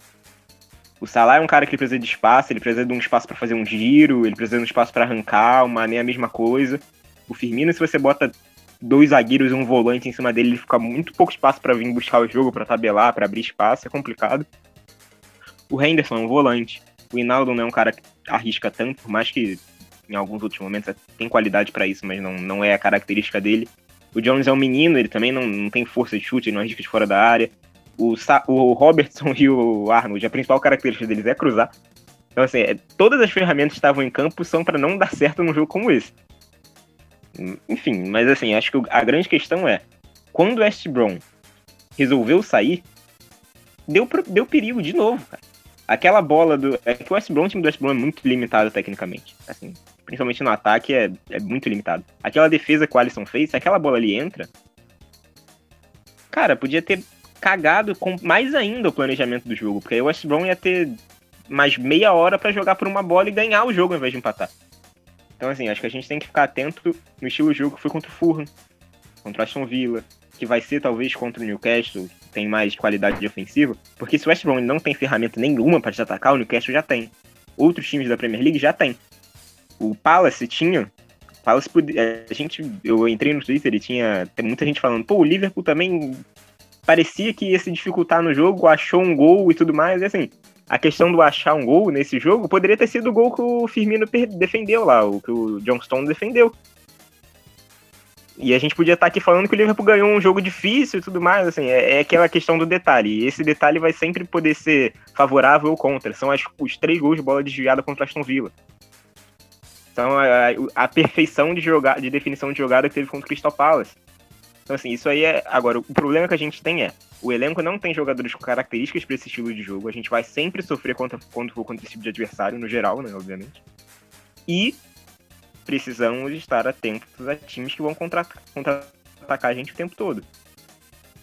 O Salah é um cara que precisa de espaço, ele precisa de um espaço para fazer um giro, ele precisa de um espaço para arrancar, uma nem a mesma coisa. O Firmino, se você bota dois zagueiros e um volante em cima dele, ele fica muito pouco espaço para vir buscar o jogo, para tabelar, para abrir espaço, é complicado. O Henderson é um volante. O Hinaldo não é um cara que arrisca tanto, por mais que em alguns outros momentos tem qualidade para isso, mas não, não é a característica dele. O Jones é um menino, ele também não, não tem força de chute, ele não arrisca de fora da área. O, Sa o Robertson e o Arnold, a principal característica deles é cruzar. Então, assim, é, todas as ferramentas que estavam em campo são para não dar certo num jogo como esse. Enfim, mas assim, acho que a grande questão é: quando o West Brom resolveu sair, deu, deu perigo de novo, cara. Aquela bola do. É que o West Brom, o time do West Brom é muito limitado tecnicamente. Assim, principalmente no ataque, é, é muito limitado. Aquela defesa que o Alisson fez, se aquela bola ali entra. Cara, podia ter cagado com mais ainda o planejamento do jogo, porque aí o West Brom ia ter mais meia hora para jogar por uma bola e ganhar o jogo ao invés de empatar. Então, assim, acho que a gente tem que ficar atento no estilo de jogo que foi contra o Fulham, contra o Aston Villa, que vai ser talvez contra o Newcastle, tem mais qualidade de ofensiva, porque se o West Brom não tem ferramenta nenhuma para te atacar, o Newcastle já tem. Outros times da Premier League já tem. O Palace tinha. Palace podia, a gente, eu entrei no Twitter e tinha tem muita gente falando, pô, o Liverpool também parecia que ia se dificultar no jogo, achou um gol e tudo mais, e assim, a questão do achar um gol nesse jogo poderia ter sido o gol que o Firmino defendeu lá, o que o John Stone defendeu. E a gente podia estar aqui falando que o Liverpool ganhou um jogo difícil e tudo mais, assim, é, é aquela questão do detalhe. E esse detalhe vai sempre poder ser favorável ou contra. São as, os três gols de bola desviada contra Aston Villa. São a, a, perfeição de, jogar, de definição de jogada que teve contra o Crystal Palace. Então, assim, isso aí é. Agora, o problema que a gente tem é: o elenco não tem jogadores com características para esse estilo de jogo. A gente vai sempre sofrer contra, quando for contra esse tipo de adversário, no geral, né, obviamente. E precisamos estar atentos a times que vão contra-atacar a gente o tempo todo.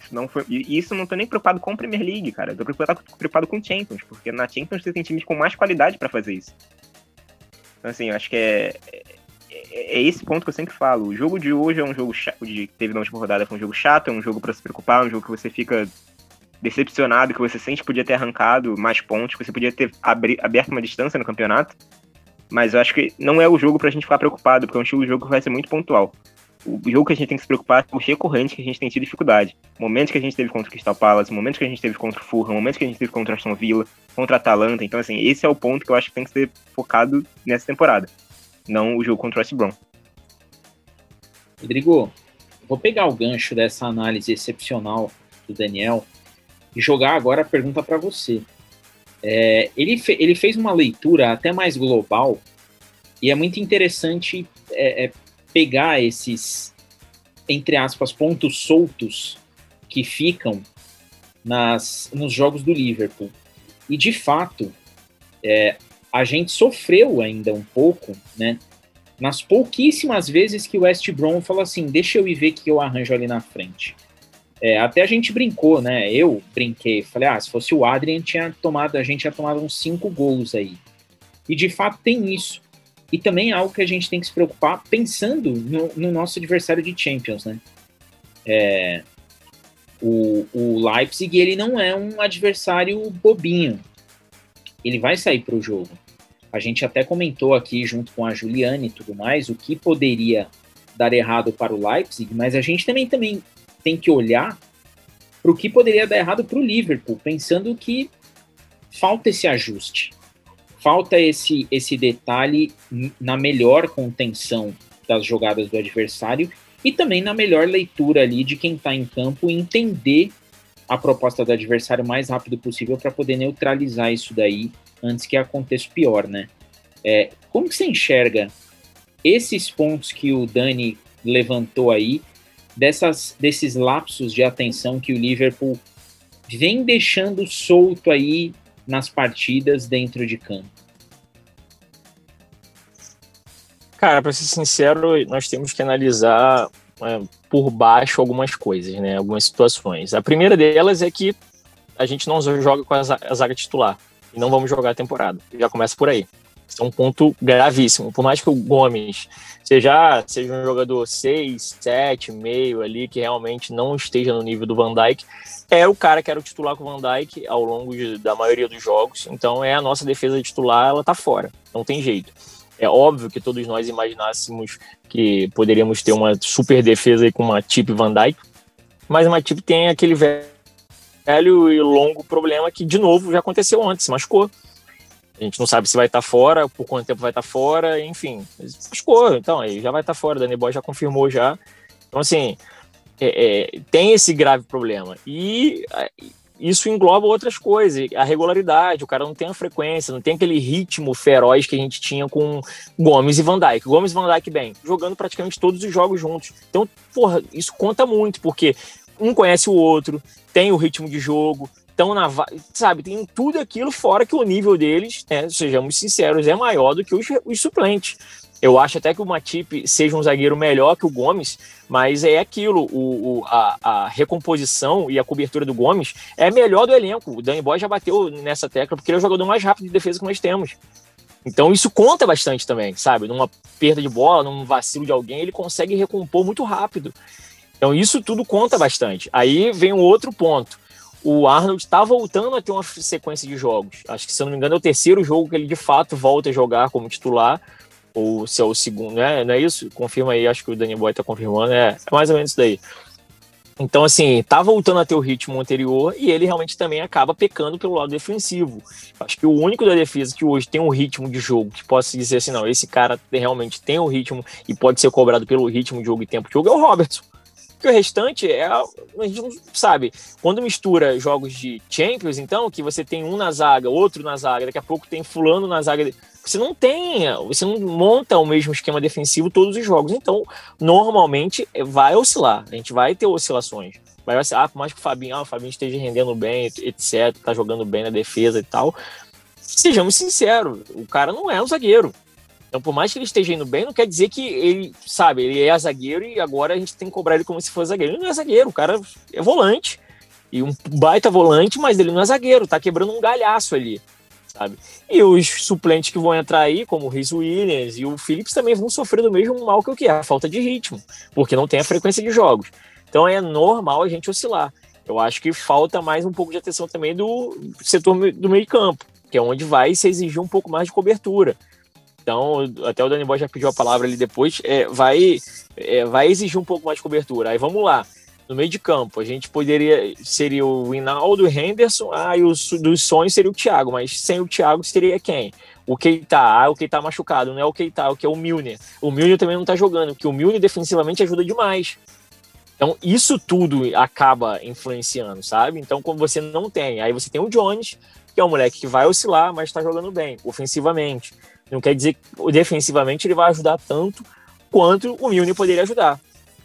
Isso não foi, e isso não tô nem preocupado com a Premier League, cara. Eu tô preocupado, preocupado com Champions, porque na Champions você tem times com mais qualidade para fazer isso. Então, assim, eu acho que é, é, esse ponto que eu sempre falo. O jogo de hoje é um jogo chato, de teve na última rodada foi um jogo chato, é um jogo para se preocupar, é um jogo que você fica decepcionado, que você sente que podia ter arrancado mais pontos, que você podia ter aberto uma distância no campeonato. Mas eu acho que não é o jogo pra gente ficar preocupado, porque é um jogo que vai ser muito pontual. O jogo que a gente tem que se preocupar é o recorrente que a gente tem tido dificuldade. Momentos que a gente teve contra o Crystal Palace, momentos que a gente teve contra o Fulham, momentos que a gente teve contra o Aston Villa, contra a Atalanta. Então, assim, esse é o ponto que eu acho que tem que ser focado nessa temporada. Não o jogo contra o West Brom. Rodrigo, vou pegar o gancho dessa análise excepcional do Daniel e jogar agora a pergunta para você. É, ele, fe, ele fez uma leitura até mais global e é muito interessante é, é, pegar esses, entre aspas, pontos soltos que ficam nas, nos jogos do Liverpool. E de fato, é, a gente sofreu ainda um pouco, né? Nas pouquíssimas vezes que o West Brom falou assim, deixa eu ir ver que eu arranjo ali na frente. É, até a gente brincou, né? Eu brinquei, falei, ah, se fosse o Adrian, tinha tomado, a gente tinha tomado uns cinco gols aí. E de fato tem isso. E também é algo que a gente tem que se preocupar pensando no, no nosso adversário de Champions, né? É, o, o Leipzig, ele não é um adversário bobinho. Ele vai sair para o jogo. A gente até comentou aqui, junto com a Juliane e tudo mais, o que poderia dar errado para o Leipzig, mas a gente também, também tem que olhar para o que poderia dar errado para o Liverpool, pensando que falta esse ajuste, falta esse, esse detalhe na melhor contenção das jogadas do adversário e também na melhor leitura ali de quem está em campo e entender a proposta do adversário o mais rápido possível para poder neutralizar isso daí antes que aconteça o pior, né? É, como que você enxerga esses pontos que o Dani levantou aí dessas, desses lapsos de atenção que o Liverpool vem deixando solto aí nas partidas dentro de campo? Cara, para ser sincero, nós temos que analisar é, por baixo algumas coisas, né? Algumas situações. A primeira delas é que a gente não joga com a zaga titular e não vamos jogar a temporada. Já começa por aí. Isso é um ponto gravíssimo. Por mais que o Gomes seja, seja um jogador 6, 7, meio ali, que realmente não esteja no nível do Van Dijk, é o cara que era o titular com o Van Dijk ao longo de, da maioria dos jogos. Então é a nossa defesa titular, ela tá fora. Não tem jeito. É óbvio que todos nós imaginássemos que poderíamos ter uma super defesa com uma Tip Van Dijk, mas uma Tip tem aquele velho e longo problema que, de novo, já aconteceu antes, se machucou. A gente não sabe se vai estar fora, por quanto tempo vai estar fora, enfim. Machucou, então, aí já vai estar fora. Dani Boy já confirmou já. Então, assim, é, é, tem esse grave problema. E isso engloba outras coisas, a regularidade, o cara não tem a frequência, não tem aquele ritmo feroz que a gente tinha com Gomes e Van Dijk. Gomes e Van Dijk, bem, jogando praticamente todos os jogos juntos. Então, porra, isso conta muito, porque um conhece o outro, tem o ritmo de jogo, estão na. Sabe, tem tudo aquilo, fora que o nível deles, né, sejamos sinceros, é maior do que os, os suplentes. Eu acho até que o Matip seja um zagueiro melhor que o Gomes, mas é aquilo, o, o a, a, recomposição e a cobertura do Gomes é melhor do elenco. O Danny Boy já bateu nessa tecla, porque ele é o jogador mais rápido de defesa que nós temos. Então isso conta bastante também, sabe? Numa perda de bola, num vacilo de alguém, ele consegue recompor muito rápido. Então isso tudo conta bastante. Aí vem um outro ponto o Arnold está voltando a ter uma sequência de jogos. Acho que, se eu não me engano, é o terceiro jogo que ele de fato volta a jogar como titular. Ou se é o segundo, né? Não é isso? Confirma aí, acho que o Daniel Boy está confirmando. É, é mais ou menos isso daí. Então, assim, tá voltando a ter o ritmo anterior e ele realmente também acaba pecando pelo lado defensivo. Acho que o único da defesa que hoje tem um ritmo de jogo que possa dizer assim, não, esse cara realmente tem o ritmo e pode ser cobrado pelo ritmo de jogo e tempo de jogo é o Robertson. Porque o restante é. A gente não sabe. Quando mistura jogos de Champions, então, que você tem um na zaga, outro na zaga, daqui a pouco tem fulano na zaga. Você não tem, você não monta o mesmo esquema defensivo todos os jogos. Então, normalmente vai oscilar. A gente vai ter oscilações. Vai ser, ah, por mais que o Fabinho, ah, o Fabinho esteja rendendo bem, etc., tá jogando bem na defesa e tal. Sejamos sinceros, o cara não é um zagueiro. Então, por mais que ele esteja indo bem, não quer dizer que ele, sabe, ele é zagueiro e agora a gente tem que cobrar ele como se fosse zagueiro. Ele não é zagueiro, o cara é volante. E um baita volante, mas ele não é zagueiro, tá quebrando um galhaço ali, sabe? E os suplentes que vão entrar aí, como o Rhys Williams e o Phillips, também vão sofrer do mesmo mal que o que é, a falta de ritmo, porque não tem a frequência de jogos. Então é normal a gente oscilar. Eu acho que falta mais um pouco de atenção também do setor do meio campo, que é onde vai se exigir um pouco mais de cobertura. Então, até o Dani Boy já pediu a palavra ali depois, é, vai, é, vai exigir um pouco mais de cobertura. Aí vamos lá. No meio de campo, a gente poderia. Seria o Hinaldo, o Henderson, ah, e o dos sonhos seria o Thiago, mas sem o Thiago seria quem? O Keita, ah, o Keita machucado, não é o Keita, o que é o Milner. O Milner também não tá jogando, porque o Milner defensivamente ajuda demais. Então, isso tudo acaba influenciando, sabe? Então, como você não tem, aí você tem o Jones, que é um moleque que vai oscilar, mas está jogando bem, ofensivamente. Não quer dizer que defensivamente ele vai ajudar tanto quanto o Milne poderia ajudar.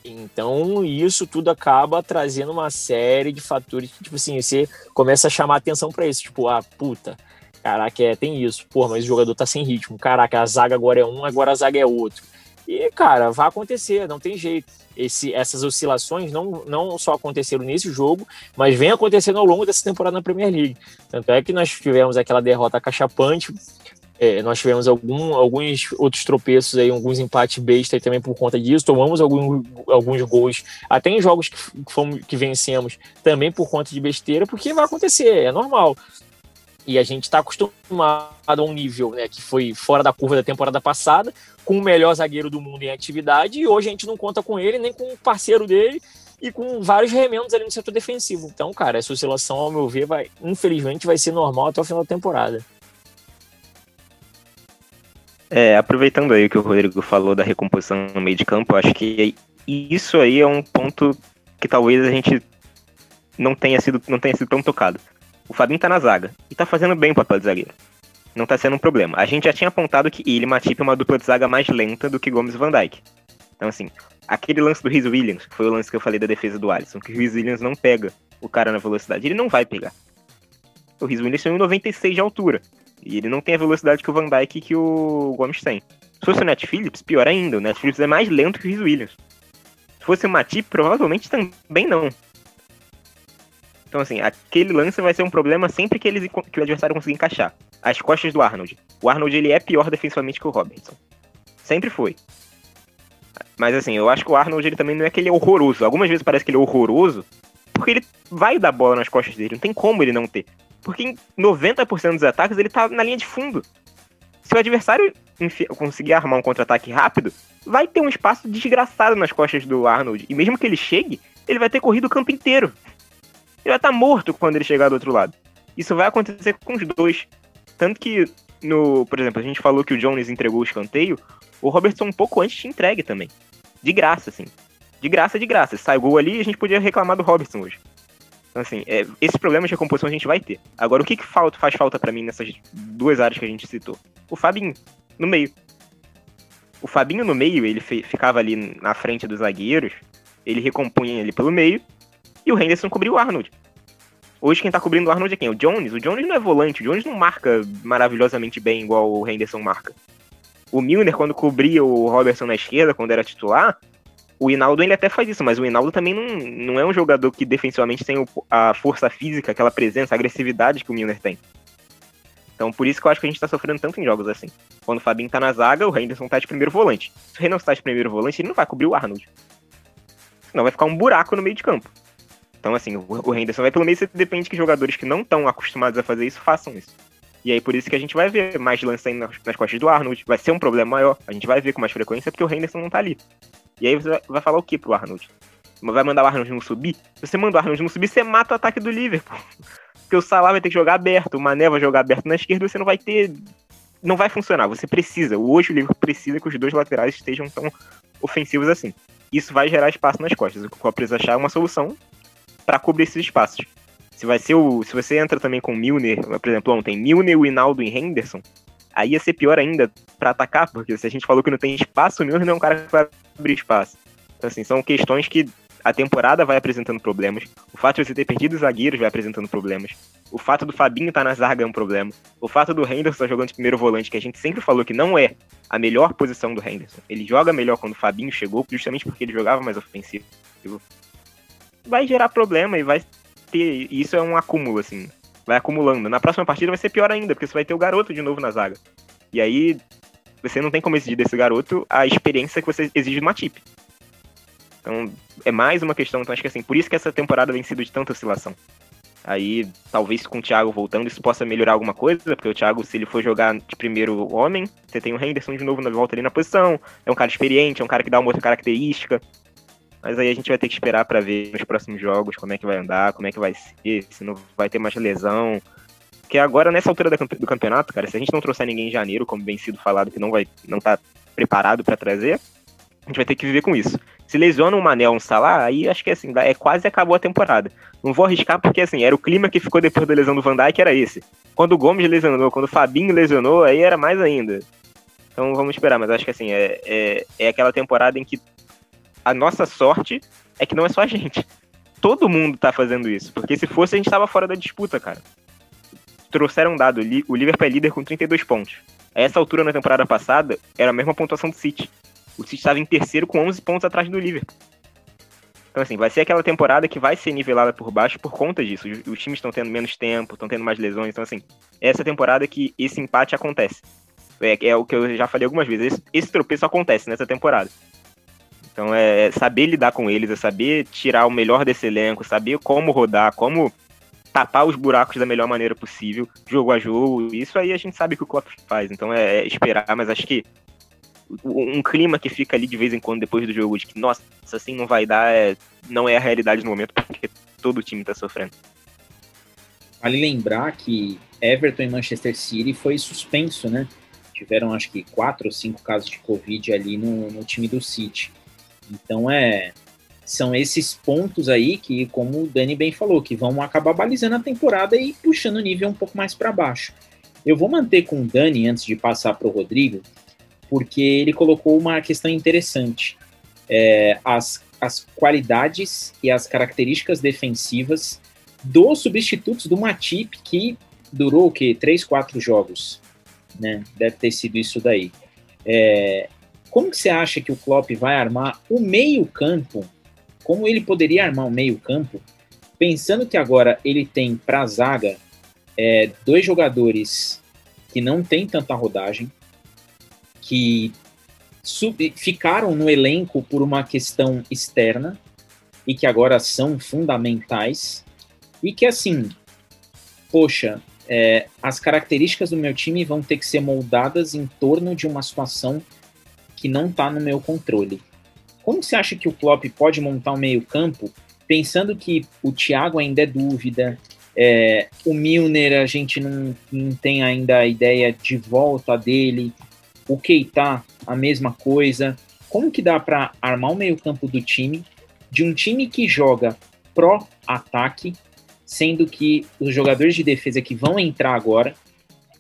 Então, isso tudo acaba trazendo uma série de fatores que, tipo assim, você começa a chamar atenção para isso. Tipo, ah, puta, caraca, é, tem isso. Pô, mas o jogador tá sem ritmo. Caraca, a zaga agora é um, agora a zaga é outro. E, cara, vai acontecer, não tem jeito. Esse, essas oscilações não, não só aconteceram nesse jogo, mas vem acontecendo ao longo dessa temporada na Premier League. Tanto é que nós tivemos aquela derrota cachapante é, nós tivemos algum, alguns outros tropeços aí, alguns empates besta também por conta disso. Tomamos algum, alguns gols, até em jogos que, fomos, que vencemos, também por conta de besteira, porque vai acontecer, é normal. E a gente está acostumado a um nível né, que foi fora da curva da temporada passada, com o melhor zagueiro do mundo em atividade, e hoje a gente não conta com ele, nem com o parceiro dele, e com vários remendos ali no setor defensivo. Então, cara, essa oscilação, ao meu ver, vai, infelizmente vai ser normal até o final da temporada. É, aproveitando aí o que o Rodrigo falou da recomposição no meio de campo, acho que isso aí é um ponto que talvez a gente não tenha sido, não tenha sido tão tocado. O Fabinho tá na zaga e tá fazendo bem o papel de zagueiro. Não tá sendo um problema. A gente já tinha apontado que ele e Matip é uma dupla de zaga mais lenta do que Gomes e Van Dijk. Então, assim, aquele lance do Rhys Williams, que foi o lance que eu falei da defesa do Alisson, que o Rhys Williams não pega o cara na velocidade, ele não vai pegar. O Rhys Williams tem 1,96 de altura. E ele não tem a velocidade que o Van Dyke que o Gomes tem. Se fosse o Net Phillips, pior ainda. O Net Phillips é mais lento que o Rhys Williams. Se fosse o Matip, provavelmente também não. Então, assim, aquele lance vai ser um problema sempre que, eles, que o adversário conseguir encaixar. As costas do Arnold. O Arnold, ele é pior defensivamente que o Robertson. Sempre foi. Mas, assim, eu acho que o Arnold, ele também não é que ele é horroroso. Algumas vezes parece que ele é horroroso, porque ele vai dar bola nas costas dele. Não tem como ele não ter. Porque em 90% dos ataques ele tá na linha de fundo. Se o adversário conseguir armar um contra-ataque rápido, vai ter um espaço desgraçado nas costas do Arnold. E mesmo que ele chegue, ele vai ter corrido o campo inteiro. Ele vai estar tá morto quando ele chegar do outro lado. Isso vai acontecer com os dois. Tanto que, no, por exemplo, a gente falou que o Jones entregou o escanteio, o Robertson um pouco antes te entregue também. De graça, assim. De graça, de graça. Sai gol ali, a gente podia reclamar do Robertson hoje. Então, assim, é, esses problemas de recomposição a gente vai ter. Agora, o que, que falta, faz falta para mim nessas duas áreas que a gente citou? O Fabinho, no meio. O Fabinho no meio, ele ficava ali na frente dos zagueiros, ele recompunha ele pelo meio, e o Henderson cobriu o Arnold. Hoje quem tá cobrindo o Arnold é quem? O Jones? O Jones não é volante, o Jones não marca maravilhosamente bem igual o Henderson marca. O Milner, quando cobria o Robertson na esquerda, quando era titular, o Hinaldo ele até faz isso, mas o Hinaldo também não, não é um jogador que defensivamente tem a força física, aquela presença, a agressividade que o Milner tem. Então por isso que eu acho que a gente tá sofrendo tanto em jogos assim. Quando o Fabinho tá na zaga, o Henderson tá de primeiro volante. Se o Henderson tá de primeiro volante, ele não vai cobrir o Arnold. Senão vai ficar um buraco no meio de campo. Então, assim, o Henderson vai pelo meio, depende que jogadores que não estão acostumados a fazer isso façam isso. E aí por isso que a gente vai ver mais lance nas, nas costas do Arnold. Vai ser um problema maior. A gente vai ver com mais frequência porque o Henderson não tá ali. E aí você vai falar o que pro Arnold? Vai mandar o Arnold não subir? Se você mandar o Arnold não subir, você mata o ataque do Liverpool. Porque o Salah vai ter que jogar aberto, o Mané vai jogar aberto na esquerda, você não vai ter. Não vai funcionar. Você precisa. Hoje o Liverpool precisa que os dois laterais estejam tão ofensivos assim. Isso vai gerar espaço nas costas. O precisa achar uma solução para cobrir esses espaços. Se vai ser o. Se você entra também com Milner, por exemplo, ontem, Milner, o Hinaldo e Henderson, aí ia ser pior ainda para atacar, porque se a gente falou que não tem espaço, o Milner não é um cara que vai abrir espaço. Então, assim, são questões que a temporada vai apresentando problemas. O fato de você ter perdido os zagueiros vai apresentando problemas. O fato do Fabinho estar tá na zaga é um problema. O fato do Henderson estar jogando de primeiro volante, que a gente sempre falou que não é a melhor posição do Henderson. Ele joga melhor quando o Fabinho chegou, justamente porque ele jogava mais ofensivo. Vai gerar problema e vai ter. Isso é um acúmulo, assim. Vai acumulando. Na próxima partida vai ser pior ainda, porque você vai ter o garoto de novo na zaga. E aí você não tem como exigir desse garoto a experiência que você exige do Matip. Então, é mais uma questão, então acho que assim, por isso que essa temporada vem sido de tanta oscilação. Aí, talvez com o Thiago voltando, isso possa melhorar alguma coisa, porque o Thiago, se ele for jogar de primeiro homem, você tem o Henderson de novo na volta ali na posição, é um cara experiente, é um cara que dá uma outra característica. Mas aí a gente vai ter que esperar para ver nos próximos jogos como é que vai andar, como é que vai ser, se não vai ter mais lesão, porque agora, nessa altura do campeonato, cara, se a gente não trouxer ninguém em janeiro, como bem sido falado, que não vai não tá preparado para trazer, A gente vai ter que viver com isso. Se lesiona o Manel um Salah, aí acho que assim, é quase acabou a temporada. Não vou arriscar porque assim, era o clima que ficou depois da lesão do Van Dijk, era esse. Quando o Gomes lesionou, quando o Fabinho lesionou, aí era mais ainda. Então vamos esperar, mas acho que assim, é, é, é aquela temporada em que a nossa sorte é que não é só a gente. Todo mundo tá fazendo isso. Porque se fosse, a gente tava fora da disputa, cara. Trouxeram um dado, o Liverpool é líder com 32 pontos. A essa altura na temporada passada, era a mesma pontuação do City. O City estava em terceiro com 11 pontos atrás do Liverpool. Então, assim, vai ser aquela temporada que vai ser nivelada por baixo por conta disso. Os, os times estão tendo menos tempo, estão tendo mais lesões. Então, assim, é essa temporada que esse empate acontece. É, é o que eu já falei algumas vezes. Esse, esse tropeço acontece nessa temporada. Então, é, é saber lidar com eles, é saber tirar o melhor desse elenco, saber como rodar, como tapar os buracos da melhor maneira possível, jogo a jogo. Isso aí a gente sabe que o Klopp faz. Então, é, é esperar, mas acho que um clima que fica ali de vez em quando depois do jogo de que, nossa, assim não vai dar, é, não é a realidade no momento, porque todo o time tá sofrendo. Vale lembrar que Everton e Manchester City foi suspenso, né? Tiveram acho que quatro ou cinco casos de Covid ali no, no time do City. Então é. São esses pontos aí que, como o Dani bem falou, que vão acabar balizando a temporada e puxando o nível um pouco mais para baixo. Eu vou manter com o Dani antes de passar para o Rodrigo, porque ele colocou uma questão interessante. É, as, as qualidades e as características defensivas dos substitutos do Matip, que durou o quê? Três, quatro jogos. Né? Deve ter sido isso daí. É, como que você acha que o Klopp vai armar o meio-campo? Como ele poderia armar o meio-campo? Pensando que agora ele tem para a zaga é, dois jogadores que não tem tanta rodagem, que ficaram no elenco por uma questão externa e que agora são fundamentais e que assim, poxa, é, as características do meu time vão ter que ser moldadas em torno de uma situação que não está no meu controle. Como você acha que o Klopp pode montar um meio campo pensando que o Thiago ainda é dúvida, é, o Milner a gente não, não tem ainda a ideia de volta dele, o Keita, a mesma coisa. Como que dá para armar o meio-campo do time, de um time que joga pró-ataque, sendo que os jogadores de defesa que vão entrar agora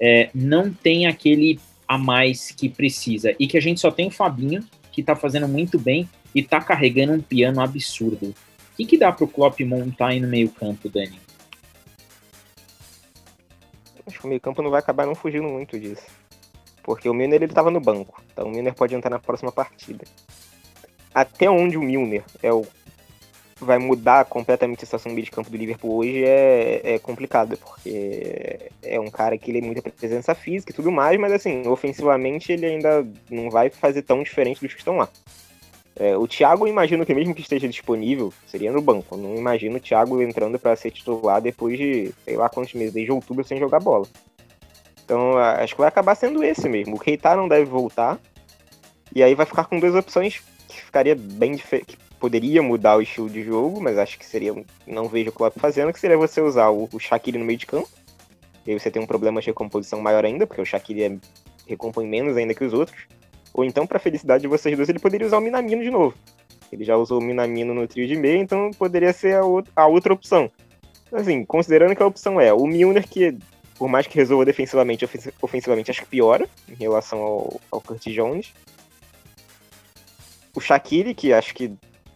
é, não tem aquele a mais que precisa. E que a gente só tem o Fabinho, que está fazendo muito bem e está carregando um piano absurdo. O que, que dá para o Klopp montar aí no meio-campo, Dani? Acho que o meio-campo não vai acabar não fugindo muito disso. Porque o Milner ele estava no banco, então o Milner pode entrar na próxima partida. Até onde o Milner é o vai mudar completamente a situação de campo do Liverpool hoje é, é complicado, porque é um cara que ele é muita presença física e tudo mais, mas assim, ofensivamente ele ainda não vai fazer tão diferente dos que estão lá. É, o Thiago, imagino que mesmo que esteja disponível, seria no banco. Eu não imagino o Thiago entrando para ser titular depois de, sei lá quantos meses, desde outubro sem jogar bola. Então acho que vai acabar sendo esse mesmo. O Keita não deve voltar. E aí vai ficar com duas opções que ficaria bem diferente. Poderia mudar o estilo de jogo, mas acho que seria. Não vejo o Klopp fazendo, que seria você usar o, o Shaqiri no meio de campo. E aí você tem um problema de recomposição maior ainda, porque o Shaqiri é, recompõe menos ainda que os outros. Ou então, para felicidade de vocês dois, ele poderia usar o Minamino de novo. Ele já usou o Minamino no trio de meio, então poderia ser a, a outra opção. Assim, considerando que a opção é o Milner, que por mais que resolva defensivamente, ofensivamente acho que piora em relação ao, ao Curtis Jones. O Shaqiri, que acho que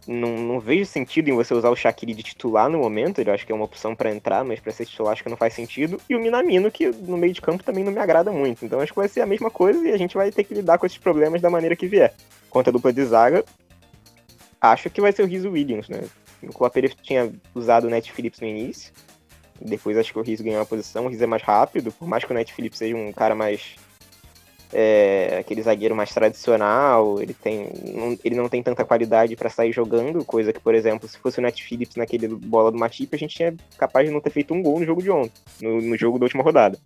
não, não vejo sentido em você usar o Shaqiri de titular no momento, ele acho que é uma opção para entrar, mas para ser titular acho que não faz sentido. E o Minamino, que no meio de campo também não me agrada muito. Então acho que vai ser a mesma coisa e a gente vai ter que lidar com esses problemas da maneira que vier. Quanto à dupla de zaga, acho que vai ser o Rizzo Williams, né? O Klopp tinha usado o Net Phillips no início, depois acho que o Riz ganhou a posição. O Riz é mais rápido, por mais que o Net Phillips seja um cara mais. É, aquele zagueiro mais tradicional, ele, tem, não, ele não tem tanta qualidade para sair jogando, coisa que, por exemplo, se fosse o Net Phillips naquele bola do Matip, a gente tinha capaz de não ter feito um gol no jogo de ontem, no, no jogo da última rodada.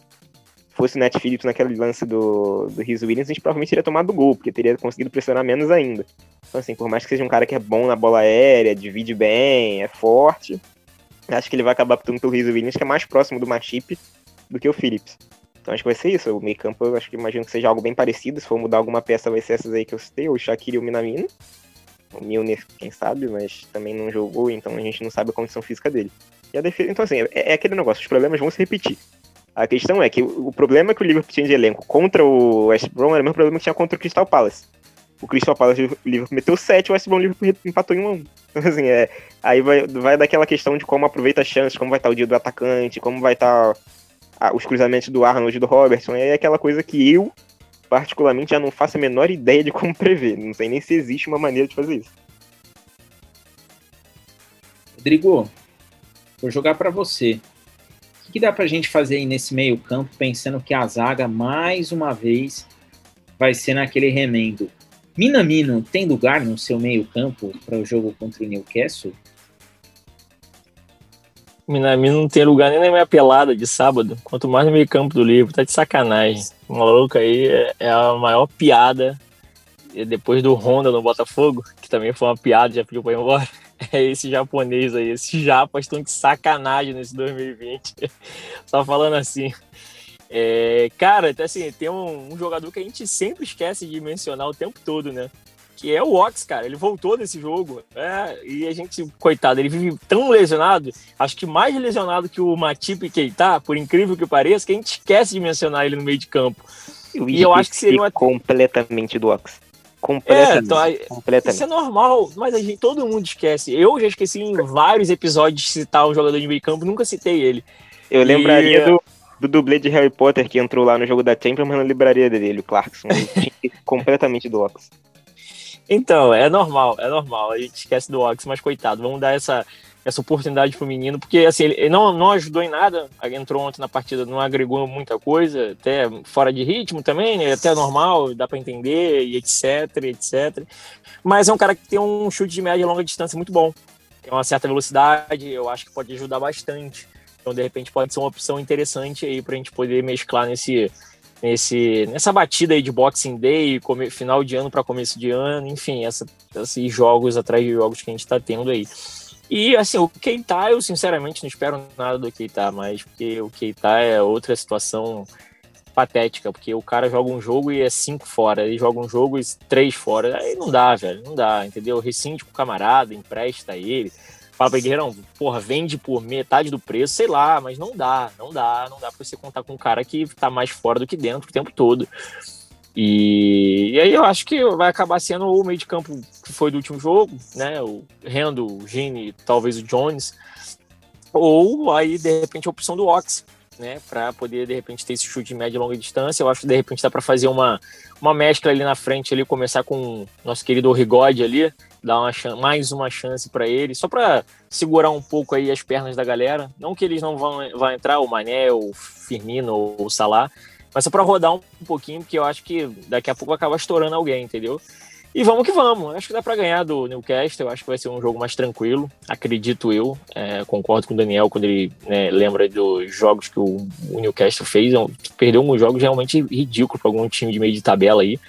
Se fosse o Net Phillips naquele lance do, do Riz Williams, a gente provavelmente teria tomado gol, porque teria conseguido pressionar menos ainda. Então, assim, por mais que seja um cara que é bom na bola aérea, divide bem, é forte, acho que ele vai acabar optando pelo Rizzo Williams, que é mais próximo do Matip do que o Phillips. Então acho que vai ser isso. O meio campo eu acho que imagino que seja algo bem parecido. Se for mudar alguma peça, vai ser essas aí que eu citei, o Shaqiri e o Minamino. O Milner, quem sabe, mas também não jogou, então a gente não sabe a condição física dele. E a defesa, então assim, é, é aquele negócio, os problemas vão se repetir. A questão é que o problema que o Liverpool tinha de elenco contra o West Brom era o mesmo problema que tinha contra o Crystal Palace. O Crystal Palace o Liverpool meteu 7, o West Brom o Liverpool empatou em 1 1. Então, assim, é, aí vai, vai daquela questão de como aproveita as chances, como vai estar o dia do atacante, como vai estar os cruzamentos do Arnold e do Robertson. É aquela coisa que eu, particularmente, já não faço a menor ideia de como prever. Não sei nem se existe uma maneira de fazer isso. Rodrigo, vou jogar para você. O que, que dá para a gente fazer aí nesse meio campo, pensando que a zaga, mais uma vez, vai ser naquele remendo? Minamino tem lugar no seu meio campo para o jogo contra o Newcastle? Minamino não tem lugar nem na minha pelada de sábado, quanto mais no meio campo do livro, tá de sacanagem. O maluco aí é, é a maior piada, depois do Honda no Botafogo, que também foi uma piada, já pediu pra ir embora. é esse japonês aí. Esses japas estão de sacanagem nesse 2020. Só falando assim. É, cara, assim, tem um, um, jogador que a gente sempre esquece de mencionar o tempo todo, né? Que é o Ox, cara. Ele voltou nesse jogo. É, e a gente, coitado, ele vive tão lesionado, acho que mais lesionado que o Matip Keita, por incrível que pareça, que a gente esquece de mencionar ele no meio de campo. Eu e eu acho que seria uma... completamente do Ox. Completamente. É, então, completamente. Isso é normal, mas a gente, todo mundo esquece. Eu já esqueci em vários episódios de citar um jogador de meio campo, nunca citei ele. Eu e... lembraria do, do dublê de Harry Potter que entrou lá no jogo da Champions, mas não lembraria dele, o Clarkson. completamente do Ox. Então, é normal, é normal. A gente esquece do Ox, mas coitado, vamos dar essa, essa oportunidade pro menino, porque assim, ele não, não ajudou em nada, entrou ontem na partida, não agregou muita coisa, até fora de ritmo também, né? até normal, dá para entender, e etc, etc. Mas é um cara que tem um chute de média e longa distância muito bom, tem uma certa velocidade, eu acho que pode ajudar bastante. Então, de repente, pode ser uma opção interessante aí pra gente poder mesclar nesse, nesse, nessa batida aí de Boxing Day, come, final de ano para começo de ano, enfim, essa, esses jogos atrás de jogos que a gente está tendo aí. E assim, o Keita, eu sinceramente não espero nada do Keita mais, porque o Keita é outra situação patética, porque o cara joga um jogo e é cinco fora, ele joga um jogo e três fora, aí não dá, velho, não dá, entendeu? Rescinde com o camarada, empresta ele, fala pra Guerreirão, porra, vende por metade do preço, sei lá, mas não dá, não dá, não dá pra você contar com um cara que tá mais fora do que dentro o tempo todo. E, e, aí eu acho que vai acabar sendo o meio de campo que foi do último jogo, né? O Rendo, o Gini, talvez o Jones, ou aí de repente a opção do Ox, né? Para poder de repente ter esse chute de média e longa distância. Eu acho que de repente dá para fazer uma, uma mescla ali na frente, ali começar com o nosso querido Rigode ali, dar uma mais uma chance para ele, só para segurar um pouco aí as pernas da galera. Não que eles não vão, vão entrar, o Mané, o Firmino ou o Salah, mas só para rodar um, pouquinho, porque eu acho que daqui a pouco acaba estourando alguém, entendeu? E vamos que vamos. Acho que dá para ganhar do Newcastle. Acho que vai ser um jogo mais tranquilo, acredito eu. É, concordo com o Daniel quando ele né, lembra dos jogos que o, o Newcastle fez. É perdeu um jogo realmente ridículo para algum time de meio de tabela aí.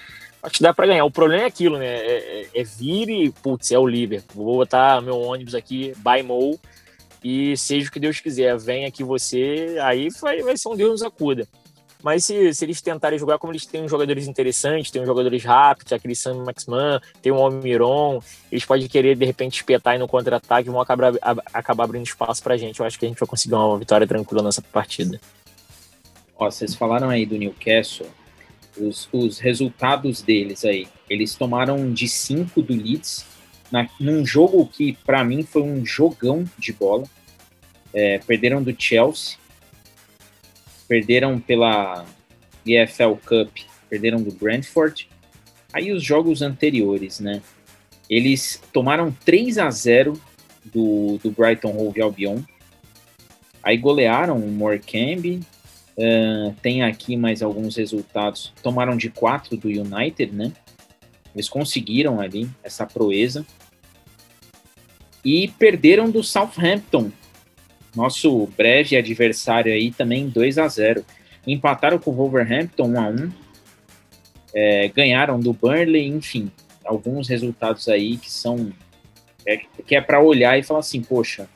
Acho que dá para ganhar. O problema é aquilo, né? É, é, é vir e, putz, é o Liverpool. Vou botar meu ônibus aqui, by Mo, e seja o que Deus quiser. Vem aqui você, aí vai, vai ser um Deus nos acuda. Mas se, se eles tentarem jogar como eles têm jogadores interessantes, tem jogadores rápidos, aquele Sam Maxman, tem o Almiron, eles podem querer de repente espetar aí no contra-ataque e vão acabar, acabar abrindo espaço pra gente. Eu acho que a gente vai conseguir uma vitória tranquila nessa partida. Ó, vocês falaram aí do Newcastle, os, os resultados deles aí. Eles tomaram de 5 do Leeds, na, num jogo que para mim foi um jogão de bola. É, perderam do Chelsea perderam pela EFL Cup, perderam do Brentford. Aí os jogos anteriores, né? Eles tomaram 3 a 0 do, do Brighton Hove Albion. Aí golearam o Morecambe. Uh, tem aqui mais alguns resultados. Tomaram de 4 do United, né? Eles conseguiram ali essa proeza. E perderam do Southampton nosso breve adversário aí também 2 a 0 Empataram com o Wolverhampton 1 a 1 é, ganharam do Burnley, enfim, alguns resultados aí que são é, que é para olhar e falar assim, poxa,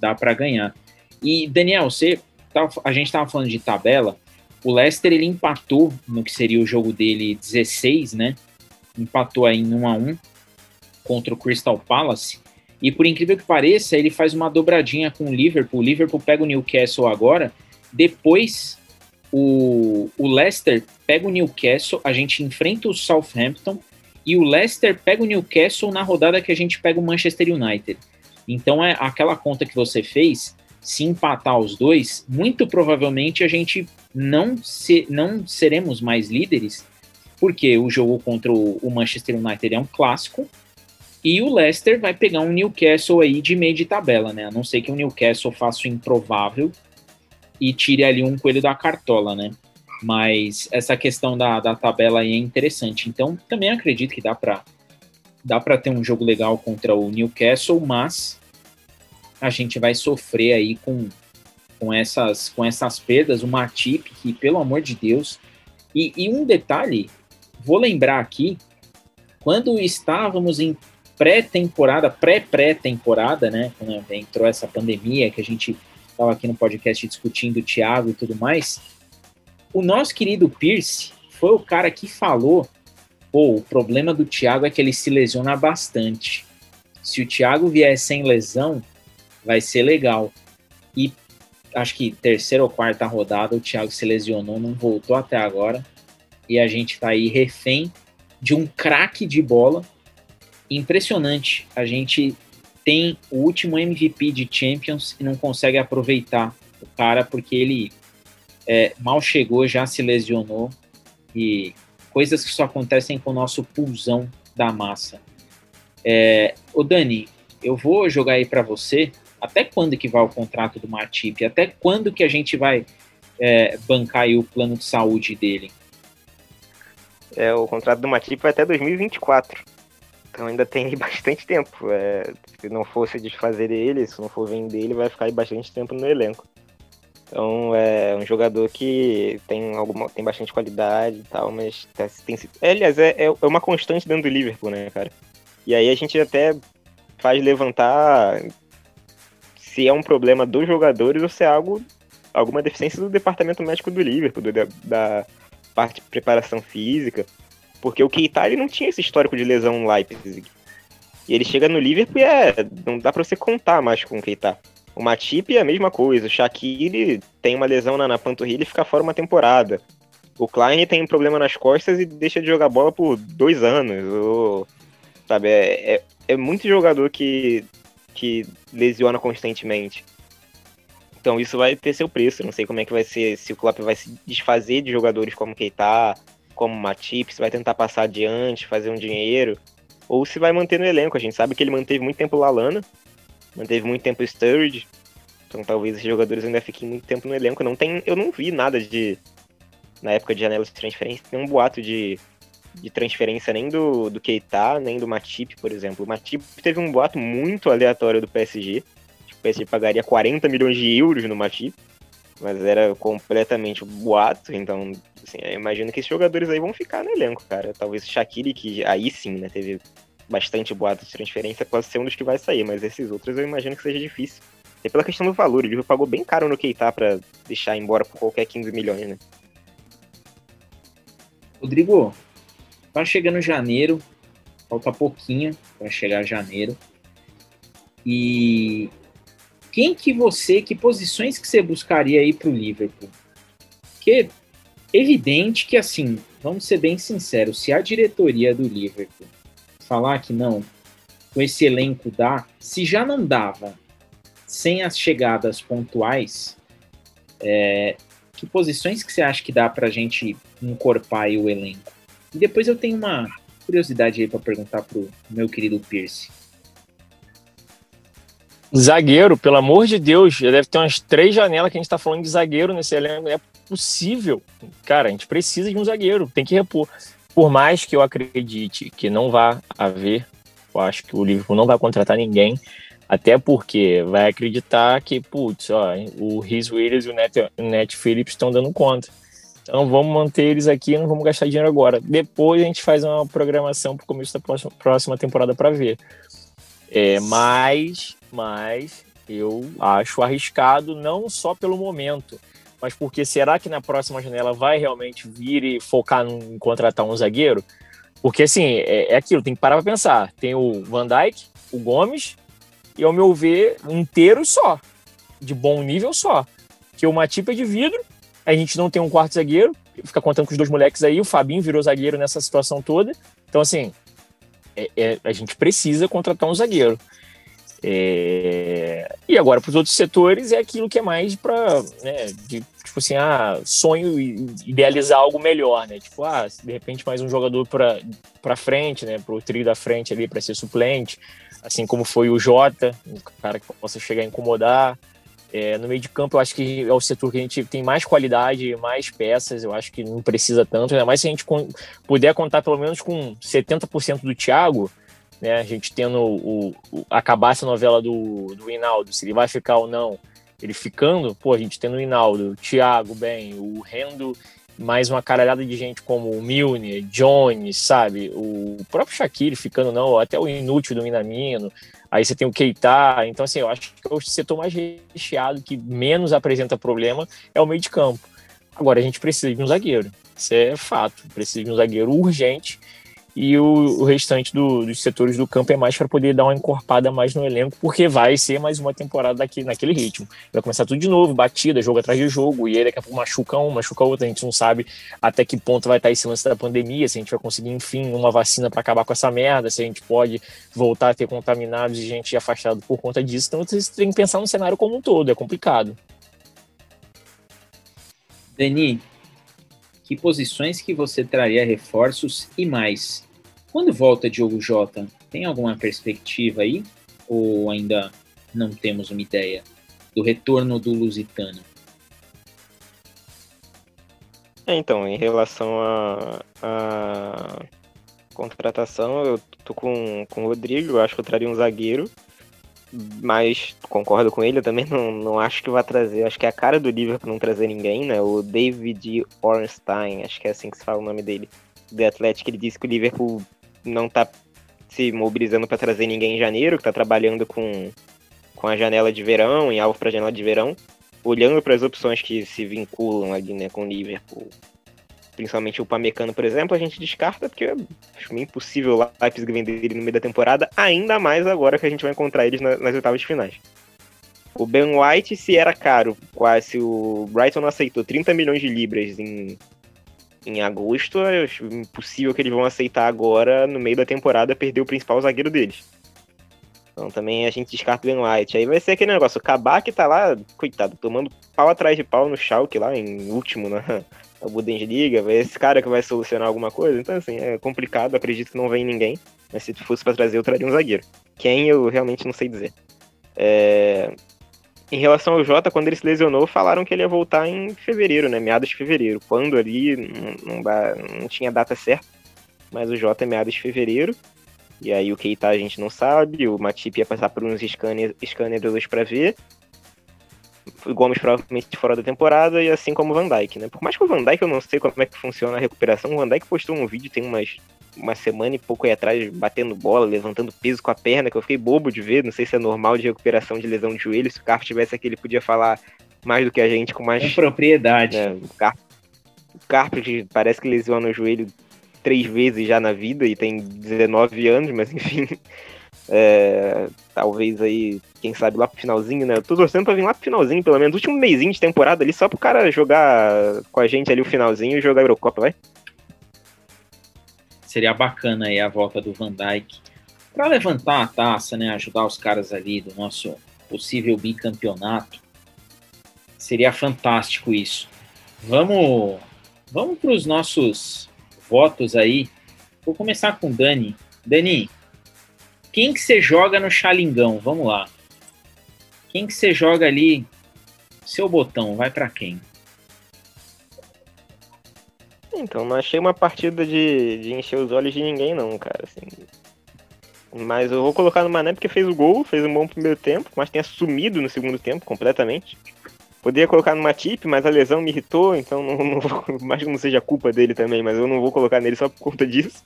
dá para ganhar. E Daniel, você tá, a gente estava falando de tabela, O Leicester ele empatou no que seria o jogo dele 16, né? Empatou aí em 1 a 1 contra o Crystal Palace. E por incrível que pareça, ele faz uma dobradinha com o Liverpool. O Liverpool pega o Newcastle agora. Depois, o, o Leicester pega o Newcastle. A gente enfrenta o Southampton. E o Leicester pega o Newcastle na rodada que a gente pega o Manchester United. Então, é aquela conta que você fez. Se empatar os dois, muito provavelmente a gente não, se, não seremos mais líderes, porque o jogo contra o, Manchester United é um clássico e o Leicester vai pegar um Newcastle aí de meio de tabela, né? A não ser que o Newcastle faça o improvável e tire ali um coelho da cartola, né? Mas essa questão da, da tabela aí é interessante. Então, também acredito que dá para dá para ter um jogo legal contra o Newcastle, mas a gente vai sofrer aí com, com, essas, com essas perdas. O Matip, que pelo amor de Deus. E, e um detalhe, vou lembrar aqui, quando estávamos em pré-temporada, pré-pré-temporada, né? Quando entrou essa pandemia que a gente estava aqui no podcast discutindo o Thiago e tudo mais. O nosso querido Pierce foi o cara que falou: pô, o problema do Thiago é que ele se lesiona bastante. Se o Thiago vier sem lesão, vai ser legal. E acho que terceira ou quarta rodada o Thiago se lesionou, não voltou até agora. E a gente tá aí refém de um craque de bola impressionante. A gente tem o último MVP de Champions e não consegue aproveitar o cara porque ele é, mal chegou, já se lesionou e coisas que só acontecem com o nosso pulsão da massa. É, o Dani, eu vou jogar aí para você. Até quando que vai o contrato do Matip? Até quando que a gente vai é, bancar o plano de saúde dele? É, o contrato do Matip vai até 2024. Então ainda tem bastante tempo. É, se não fosse desfazer ele, se não for vender ele, vai ficar aí bastante tempo no elenco. Então é um jogador que tem alguma tem bastante qualidade e tal, mas tá, tem, é, aliás, é, é uma constante dentro do Liverpool, né, cara? E aí a gente até faz levantar se é um problema dos jogadores ou se é algo alguma deficiência do departamento médico do Liverpool, do, da, parte de preparação física. Porque o Keita ele não tinha esse histórico de lesão no Leipzig. E ele chega no Liverpool e é, não dá para você contar mais com o Keita. O Matip é a mesma coisa. O Shaqiri tem uma lesão na, na panturrilha e fica fora uma temporada. O Klein tem um problema nas costas e deixa de jogar bola por dois anos. Sabe, é, é, é muito jogador que, que lesiona constantemente. Então isso vai ter seu preço. Não sei como é que vai ser, se o Klopp vai se desfazer de jogadores como Keita, como Matip, se vai tentar passar adiante, fazer um dinheiro, ou se vai manter no elenco. A gente sabe que ele manteve muito tempo o Lalana, manteve muito tempo o Sturridge, então talvez esses jogadores ainda fiquem muito tempo no elenco. Não tem, eu não vi nada de na época de janela de transferência, tem um boato de, de transferência nem do, do Keita, nem do Matip, por exemplo. O Matip teve um boato muito aleatório do PSG. O PSG pagaria 40 milhões de euros no Matip mas era completamente boato, então, assim, imagino que esses jogadores aí vão ficar no elenco, cara. Talvez o Shaqiri, que aí sim, né, teve bastante boato de transferência, possa ser um dos que vai sair, mas esses outros eu imagino que seja difícil. E pela questão do valor, Liverpool pagou bem caro no Keita para deixar embora por qualquer 15 milhões, né? Rodrigo, tá chegando janeiro, falta pouquinho para chegar janeiro. E quem que você, que posições que você buscaria aí para o Liverpool? Porque evidente que assim, vamos ser bem sinceros, se a diretoria do Liverpool falar que não, com esse elenco dá, se já não dava sem as chegadas pontuais, é, que posições que você acha que dá para a gente encorpar o elenco? E depois eu tenho uma curiosidade aí para perguntar pro meu querido Pierce. Zagueiro, pelo amor de Deus, já deve ter umas três janelas que a gente tá falando de zagueiro nesse elenco. É possível. Cara, a gente precisa de um zagueiro, tem que repor. Por mais que eu acredite que não vá haver, eu acho que o Liverpool não vai contratar ninguém, até porque vai acreditar que, putz, ó, o Rhys Williams e o Net, Net Phillips estão dando conta. Então vamos manter eles aqui, não vamos gastar dinheiro agora. Depois a gente faz uma programação para o começo da próxima temporada para ver. É, mas mas eu acho arriscado não só pelo momento, mas porque será que na próxima janela vai realmente vir e focar em contratar um zagueiro? Porque assim, é, é aquilo, tem que parar para pensar. Tem o Van Dijk, o Gomes, e ao meu ver, inteiro só. De bom nível só. Que o Matip é de vidro, a gente não tem um quarto zagueiro, fica contando com os dois moleques aí, o Fabinho virou zagueiro nessa situação toda. Então, assim, é, é, a gente precisa contratar um zagueiro. É... E agora, para os outros setores, é aquilo que é mais para, né, de, tipo assim, ah, sonho e idealizar algo melhor, né? Tipo, ah, de repente mais um jogador para frente, né, para o trio da frente ali, para ser suplente, assim como foi o Jota, um cara que possa chegar a incomodar. É, no meio de campo, eu acho que é o setor que a gente tem mais qualidade, mais peças. Eu acho que não precisa tanto, ainda mais se a gente puder contar pelo menos com 70% do Thiago, né? A gente tendo o, o, acabar essa novela do, do Hinaldo, se ele vai ficar ou não, ele ficando, pô, a gente tendo o Hinaldo, o Thiago bem, o Rendo, mais uma caralhada de gente como o Milne, Jones, sabe? O próprio Shaqiri ficando não, até o inútil do Minamino. Aí você tem o Keita. Então, assim, eu acho que o setor mais recheado, que menos apresenta problema, é o meio de campo. Agora, a gente precisa de um zagueiro. Isso é fato. Precisa de um zagueiro urgente e o, o restante do, dos setores do campo é mais para poder dar uma encorpada mais no elenco, porque vai ser mais uma temporada daqui, naquele ritmo. Vai começar tudo de novo, batida, jogo atrás de jogo, e aí daqui a pouco machuca um, machuca outro, a gente não sabe até que ponto vai estar esse lance da pandemia, se a gente vai conseguir, enfim, uma vacina para acabar com essa merda, se a gente pode voltar a ter contaminados e gente afastada por conta disso. Então você tem que pensar no cenário como um todo, é complicado. Dani, que posições que você traria reforços e mais? Quando volta Diogo Jota, tem alguma perspectiva aí? Ou ainda não temos uma ideia do retorno do Lusitano? É, então, em relação a, a, contratação, eu tô com, com o Rodrigo, eu acho que eu traria um zagueiro, mas concordo com ele, eu também não, não acho que vai trazer, acho que é a cara do Liverpool não trazer ninguém, né? O David Ornstein, acho que é assim que se fala o nome dele, do Atlético, ele disse que o Liverpool não tá se mobilizando para trazer ninguém em janeiro, que tá trabalhando com, com a janela de verão, em alvo para a janela de verão, olhando para as opções que se vinculam ali, né, com o Liverpool. Principalmente o Pamecano, por exemplo, a gente descarta porque acho meio impossível o Leipzig vender ele no meio da temporada, ainda mais agora que a gente vai encontrar eles nas, nas oitavas de finais. O Ben White, se era caro, quase o Brighton não aceitou 30 milhões de libras em em agosto, é impossível que eles vão aceitar agora, no meio da temporada, perder o principal zagueiro deles. Então também a gente descarta o Ben White. Aí vai ser aquele negócio, o Kabak tá lá, coitado, tomando pau atrás de pau no Schalke lá, em último na, na Bundesliga. Vai esse cara que vai solucionar alguma coisa. Então assim, é complicado, acredito que não vem ninguém. Mas se fosse para trazer, eu traria um zagueiro. Quem eu realmente não sei dizer. É... Em relação ao Jota, quando ele se lesionou, falaram que ele ia voltar em fevereiro, né? Meados de fevereiro. Quando ali, não, não, não tinha data certa, mas o Jota é meados de fevereiro. E aí o Keita a gente não sabe, o Matip ia passar por uns scanners, scanners para ver. O Gomes provavelmente fora da temporada, e assim como o Van Dijk, né? Por mais que o Van Dijk eu não sei como é que funciona a recuperação, o Van Dijk postou um vídeo tem umas uma semana e pouco aí atrás, batendo bola, levantando peso com a perna, que eu fiquei bobo de ver. Não sei se é normal de recuperação de lesão de joelho. Se o Carlos tivesse aqui, ele podia falar mais do que a gente, com mais. Com propriedade. Né, o, Carlos, o parece que lesiona o joelho três vezes já na vida e tem 19 anos, mas enfim. É, talvez aí, quem sabe lá pro finalzinho, né? Eu tô torcendo pra vir lá pro finalzinho, pelo menos, último mêsinho de temporada ali, só pro cara jogar com a gente ali o finalzinho e jogar a Eurocopa, vai? Seria bacana aí a volta do Van Dijk para levantar a taça, né? Ajudar os caras ali do nosso possível bicampeonato. Seria fantástico isso. Vamos, vamos para os nossos votos aí. Vou começar com o Dani. Dani, quem que você joga no Xalingão? Vamos lá. Quem que você joga ali? Seu botão vai para quem? Então, não achei uma partida de, de encher os olhos de ninguém, não, cara. Assim. Mas eu vou colocar no Mané porque fez o gol, fez um bom primeiro tempo, mas tem assumido no segundo tempo completamente. Poderia colocar no Matip, mas a lesão me irritou, então não, não vou, mais que não seja culpa dele também, mas eu não vou colocar nele só por conta disso.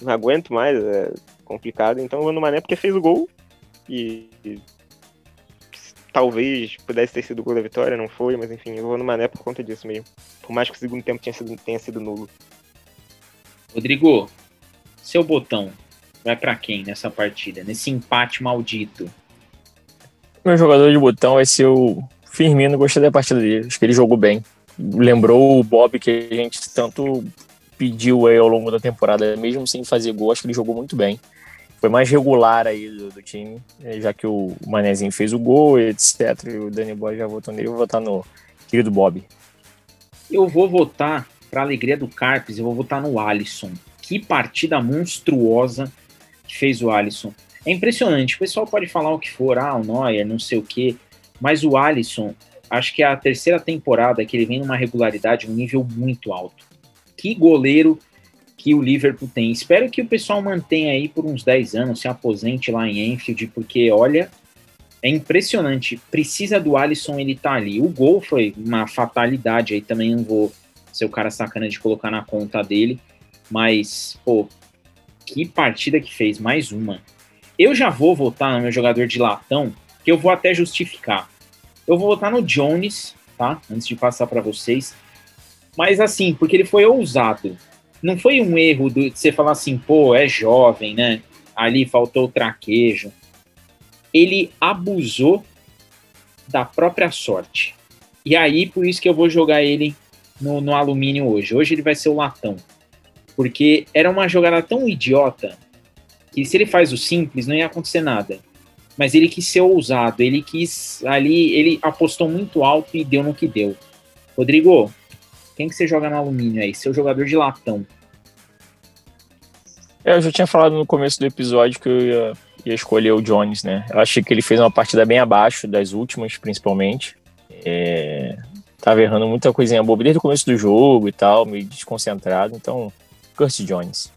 Não aguento mais, é complicado. Então eu vou no Mané porque fez o gol e, e talvez pudesse ter sido o gol da vitória, não foi, mas enfim, eu vou no Mané por conta disso mesmo. Por mais que o segundo tempo tenha sido, tenha sido nulo. Rodrigo, seu botão vai para quem nessa partida, nesse empate maldito? Meu jogador de botão vai ser o Firmino, gostei da partida dele, acho que ele jogou bem. Lembrou o Bob que a gente tanto pediu aí ao longo da temporada, mesmo sem fazer gol, acho que ele jogou muito bem. Foi mais regular aí do, do time, já que o Manezinho fez o gol, etc. E o Danny Boy já votou nele, eu vou votar no querido Bob. Eu vou votar, para alegria do Carpes, eu vou votar no Alisson. Que partida monstruosa que fez o Alisson. É impressionante, o pessoal pode falar o que for, ah, o Neuer, não sei o quê, mas o Alisson, acho que é a terceira temporada que ele vem numa regularidade, um nível muito alto. Que goleiro que o Liverpool tem. Espero que o pessoal mantenha aí por uns 10 anos, se aposente lá em Enfield, porque olha, é impressionante. Precisa do Alisson, ele tá ali. O gol foi uma fatalidade aí, também não vou ser o cara sacana de colocar na conta dele, mas, pô, que partida que fez, mais uma. Eu já vou votar no meu jogador de latão, que eu vou até justificar. Eu vou votar no Jones, tá? Antes de passar para vocês. Mas assim, porque ele foi ousado. Não foi um erro de você falar assim, pô, é jovem, né? Ali faltou traquejo. Ele abusou da própria sorte. E aí, por isso que eu vou jogar ele no, no alumínio hoje. Hoje ele vai ser o latão. Porque era uma jogada tão idiota que se ele faz o simples, não ia acontecer nada. Mas ele quis ser ousado, ele quis ali, ele apostou muito alto e deu no que deu. Rodrigo, quem que você joga no alumínio aí? Seu jogador de latão. É, eu já tinha falado no começo do episódio que eu ia, ia, escolher o Jones, né? Eu achei que ele fez uma partida bem abaixo das últimas, principalmente. É, tava errando muita coisinha boba desde o começo do jogo e tal, meio desconcentrado. Então, Curtis Jones.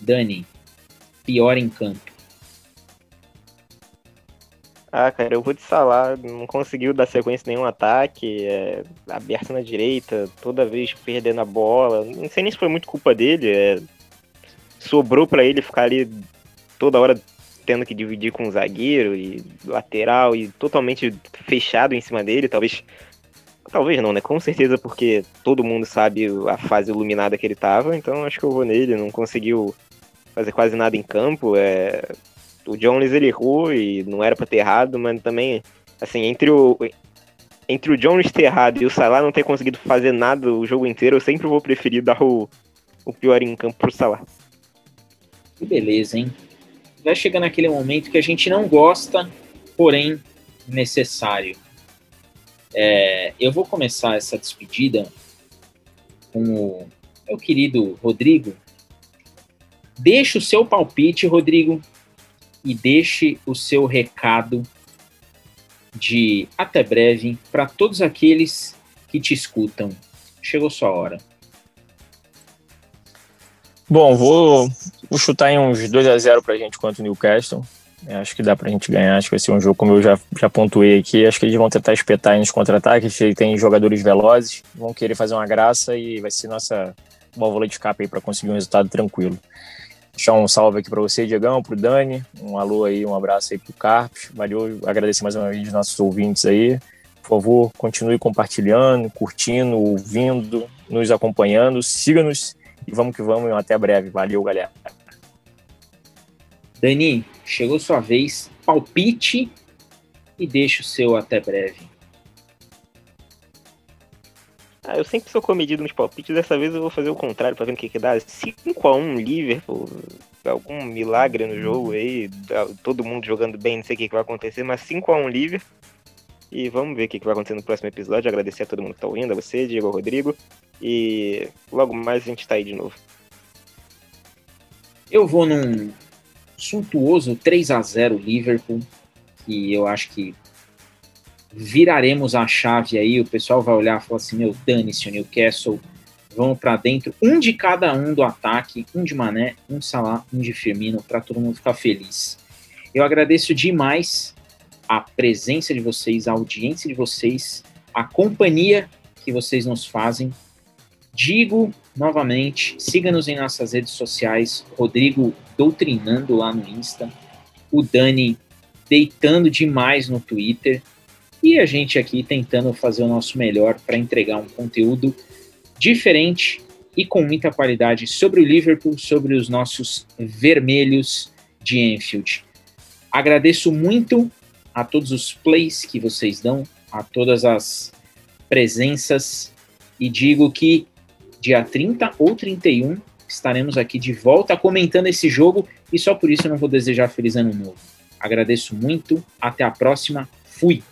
Dani, pior em campo. Ah, cara, vou de Salah, não conseguiu dar sequência em nenhum ataque, é, aberto na direita, toda vez perdendo a bola. Não sei nem se foi muito culpa dele, é, sobrou para ele ficar ali toda hora tendo que dividir com o zagueiro e lateral e totalmente fechado em cima dele, talvez Talvez não, né? Com certeza, porque todo mundo sabe a fase iluminada que ele tava, então acho que eu vou nele. Não conseguiu fazer quase nada em campo. É... O Jones ele errou e não era para ter errado, mas também, assim, entre o, entre o Jones ter errado e o Salah não ter conseguido fazer nada o jogo inteiro, eu sempre vou preferir dar o, o pior em campo pro Salah. Que beleza, hein? Vai chegar naquele momento que a gente não gosta, porém necessário. É, eu vou começar essa despedida com o meu querido Rodrigo. Deixe o seu palpite, Rodrigo, e deixe o seu recado de até breve para todos aqueles que te escutam. Chegou sua hora. Bom, vou, vou chutar em uns 2 a 0 para a gente contra o Newcastle. É, acho que dá pra gente ganhar. Acho que vai ser um jogo, como eu já, já pontuei aqui. Acho que eles vão tentar espetar nos contra-ataques. Tem jogadores velozes, vão querer fazer uma graça e vai ser nossa válvula de escape aí pra conseguir um resultado tranquilo. Deixar um salve aqui para você, Diegão, pro Dani. Um alô aí, um abraço aí pro Carpes. Valeu, agradecer mais uma vez os nossos ouvintes aí. Por favor, continue compartilhando, curtindo, ouvindo, nos acompanhando. Siga-nos e vamos que vamos. Até breve. Valeu, galera. Dani, chegou sua vez. Palpite e deixa o seu até breve. Ah, eu sempre sou comedido nos palpites, dessa vez eu vou fazer o contrário para ver o que, que dá. 5x1 Liverpool, algum milagre no jogo aí, todo mundo jogando bem, não sei o que, que vai acontecer, mas 5x1 Liverpool. E vamos ver o que, que vai acontecer no próximo episódio. Agradecer a todo mundo que tá ouvindo, a você, Diego Rodrigo. E logo mais a gente tá aí de novo. Eu vou num suntuoso 3 a 0 Liverpool, que eu acho que viraremos a chave aí, o pessoal vai olhar e falar assim, meu, dane-se o Newcastle, vamos para dentro, um de cada um do ataque, um de Mané, um Salah, um de Firmino, para todo mundo ficar feliz. Eu agradeço demais a presença de vocês, a audiência de vocês, a companhia que vocês nos fazem. Digo novamente, siga-nos em nossas redes sociais, Rodrigo Doutrinando lá no Insta, o Dani deitando demais no Twitter e a gente aqui tentando fazer o nosso melhor para entregar um conteúdo diferente e com muita qualidade sobre o Liverpool, sobre os nossos vermelhos de Enfield. Agradeço muito a todos os plays que vocês dão, a todas as presenças e digo que dia 30 ou 31 estaremos aqui de volta comentando esse jogo e só por isso eu não vou desejar feliz ano novo. Agradeço muito, até a próxima, fui!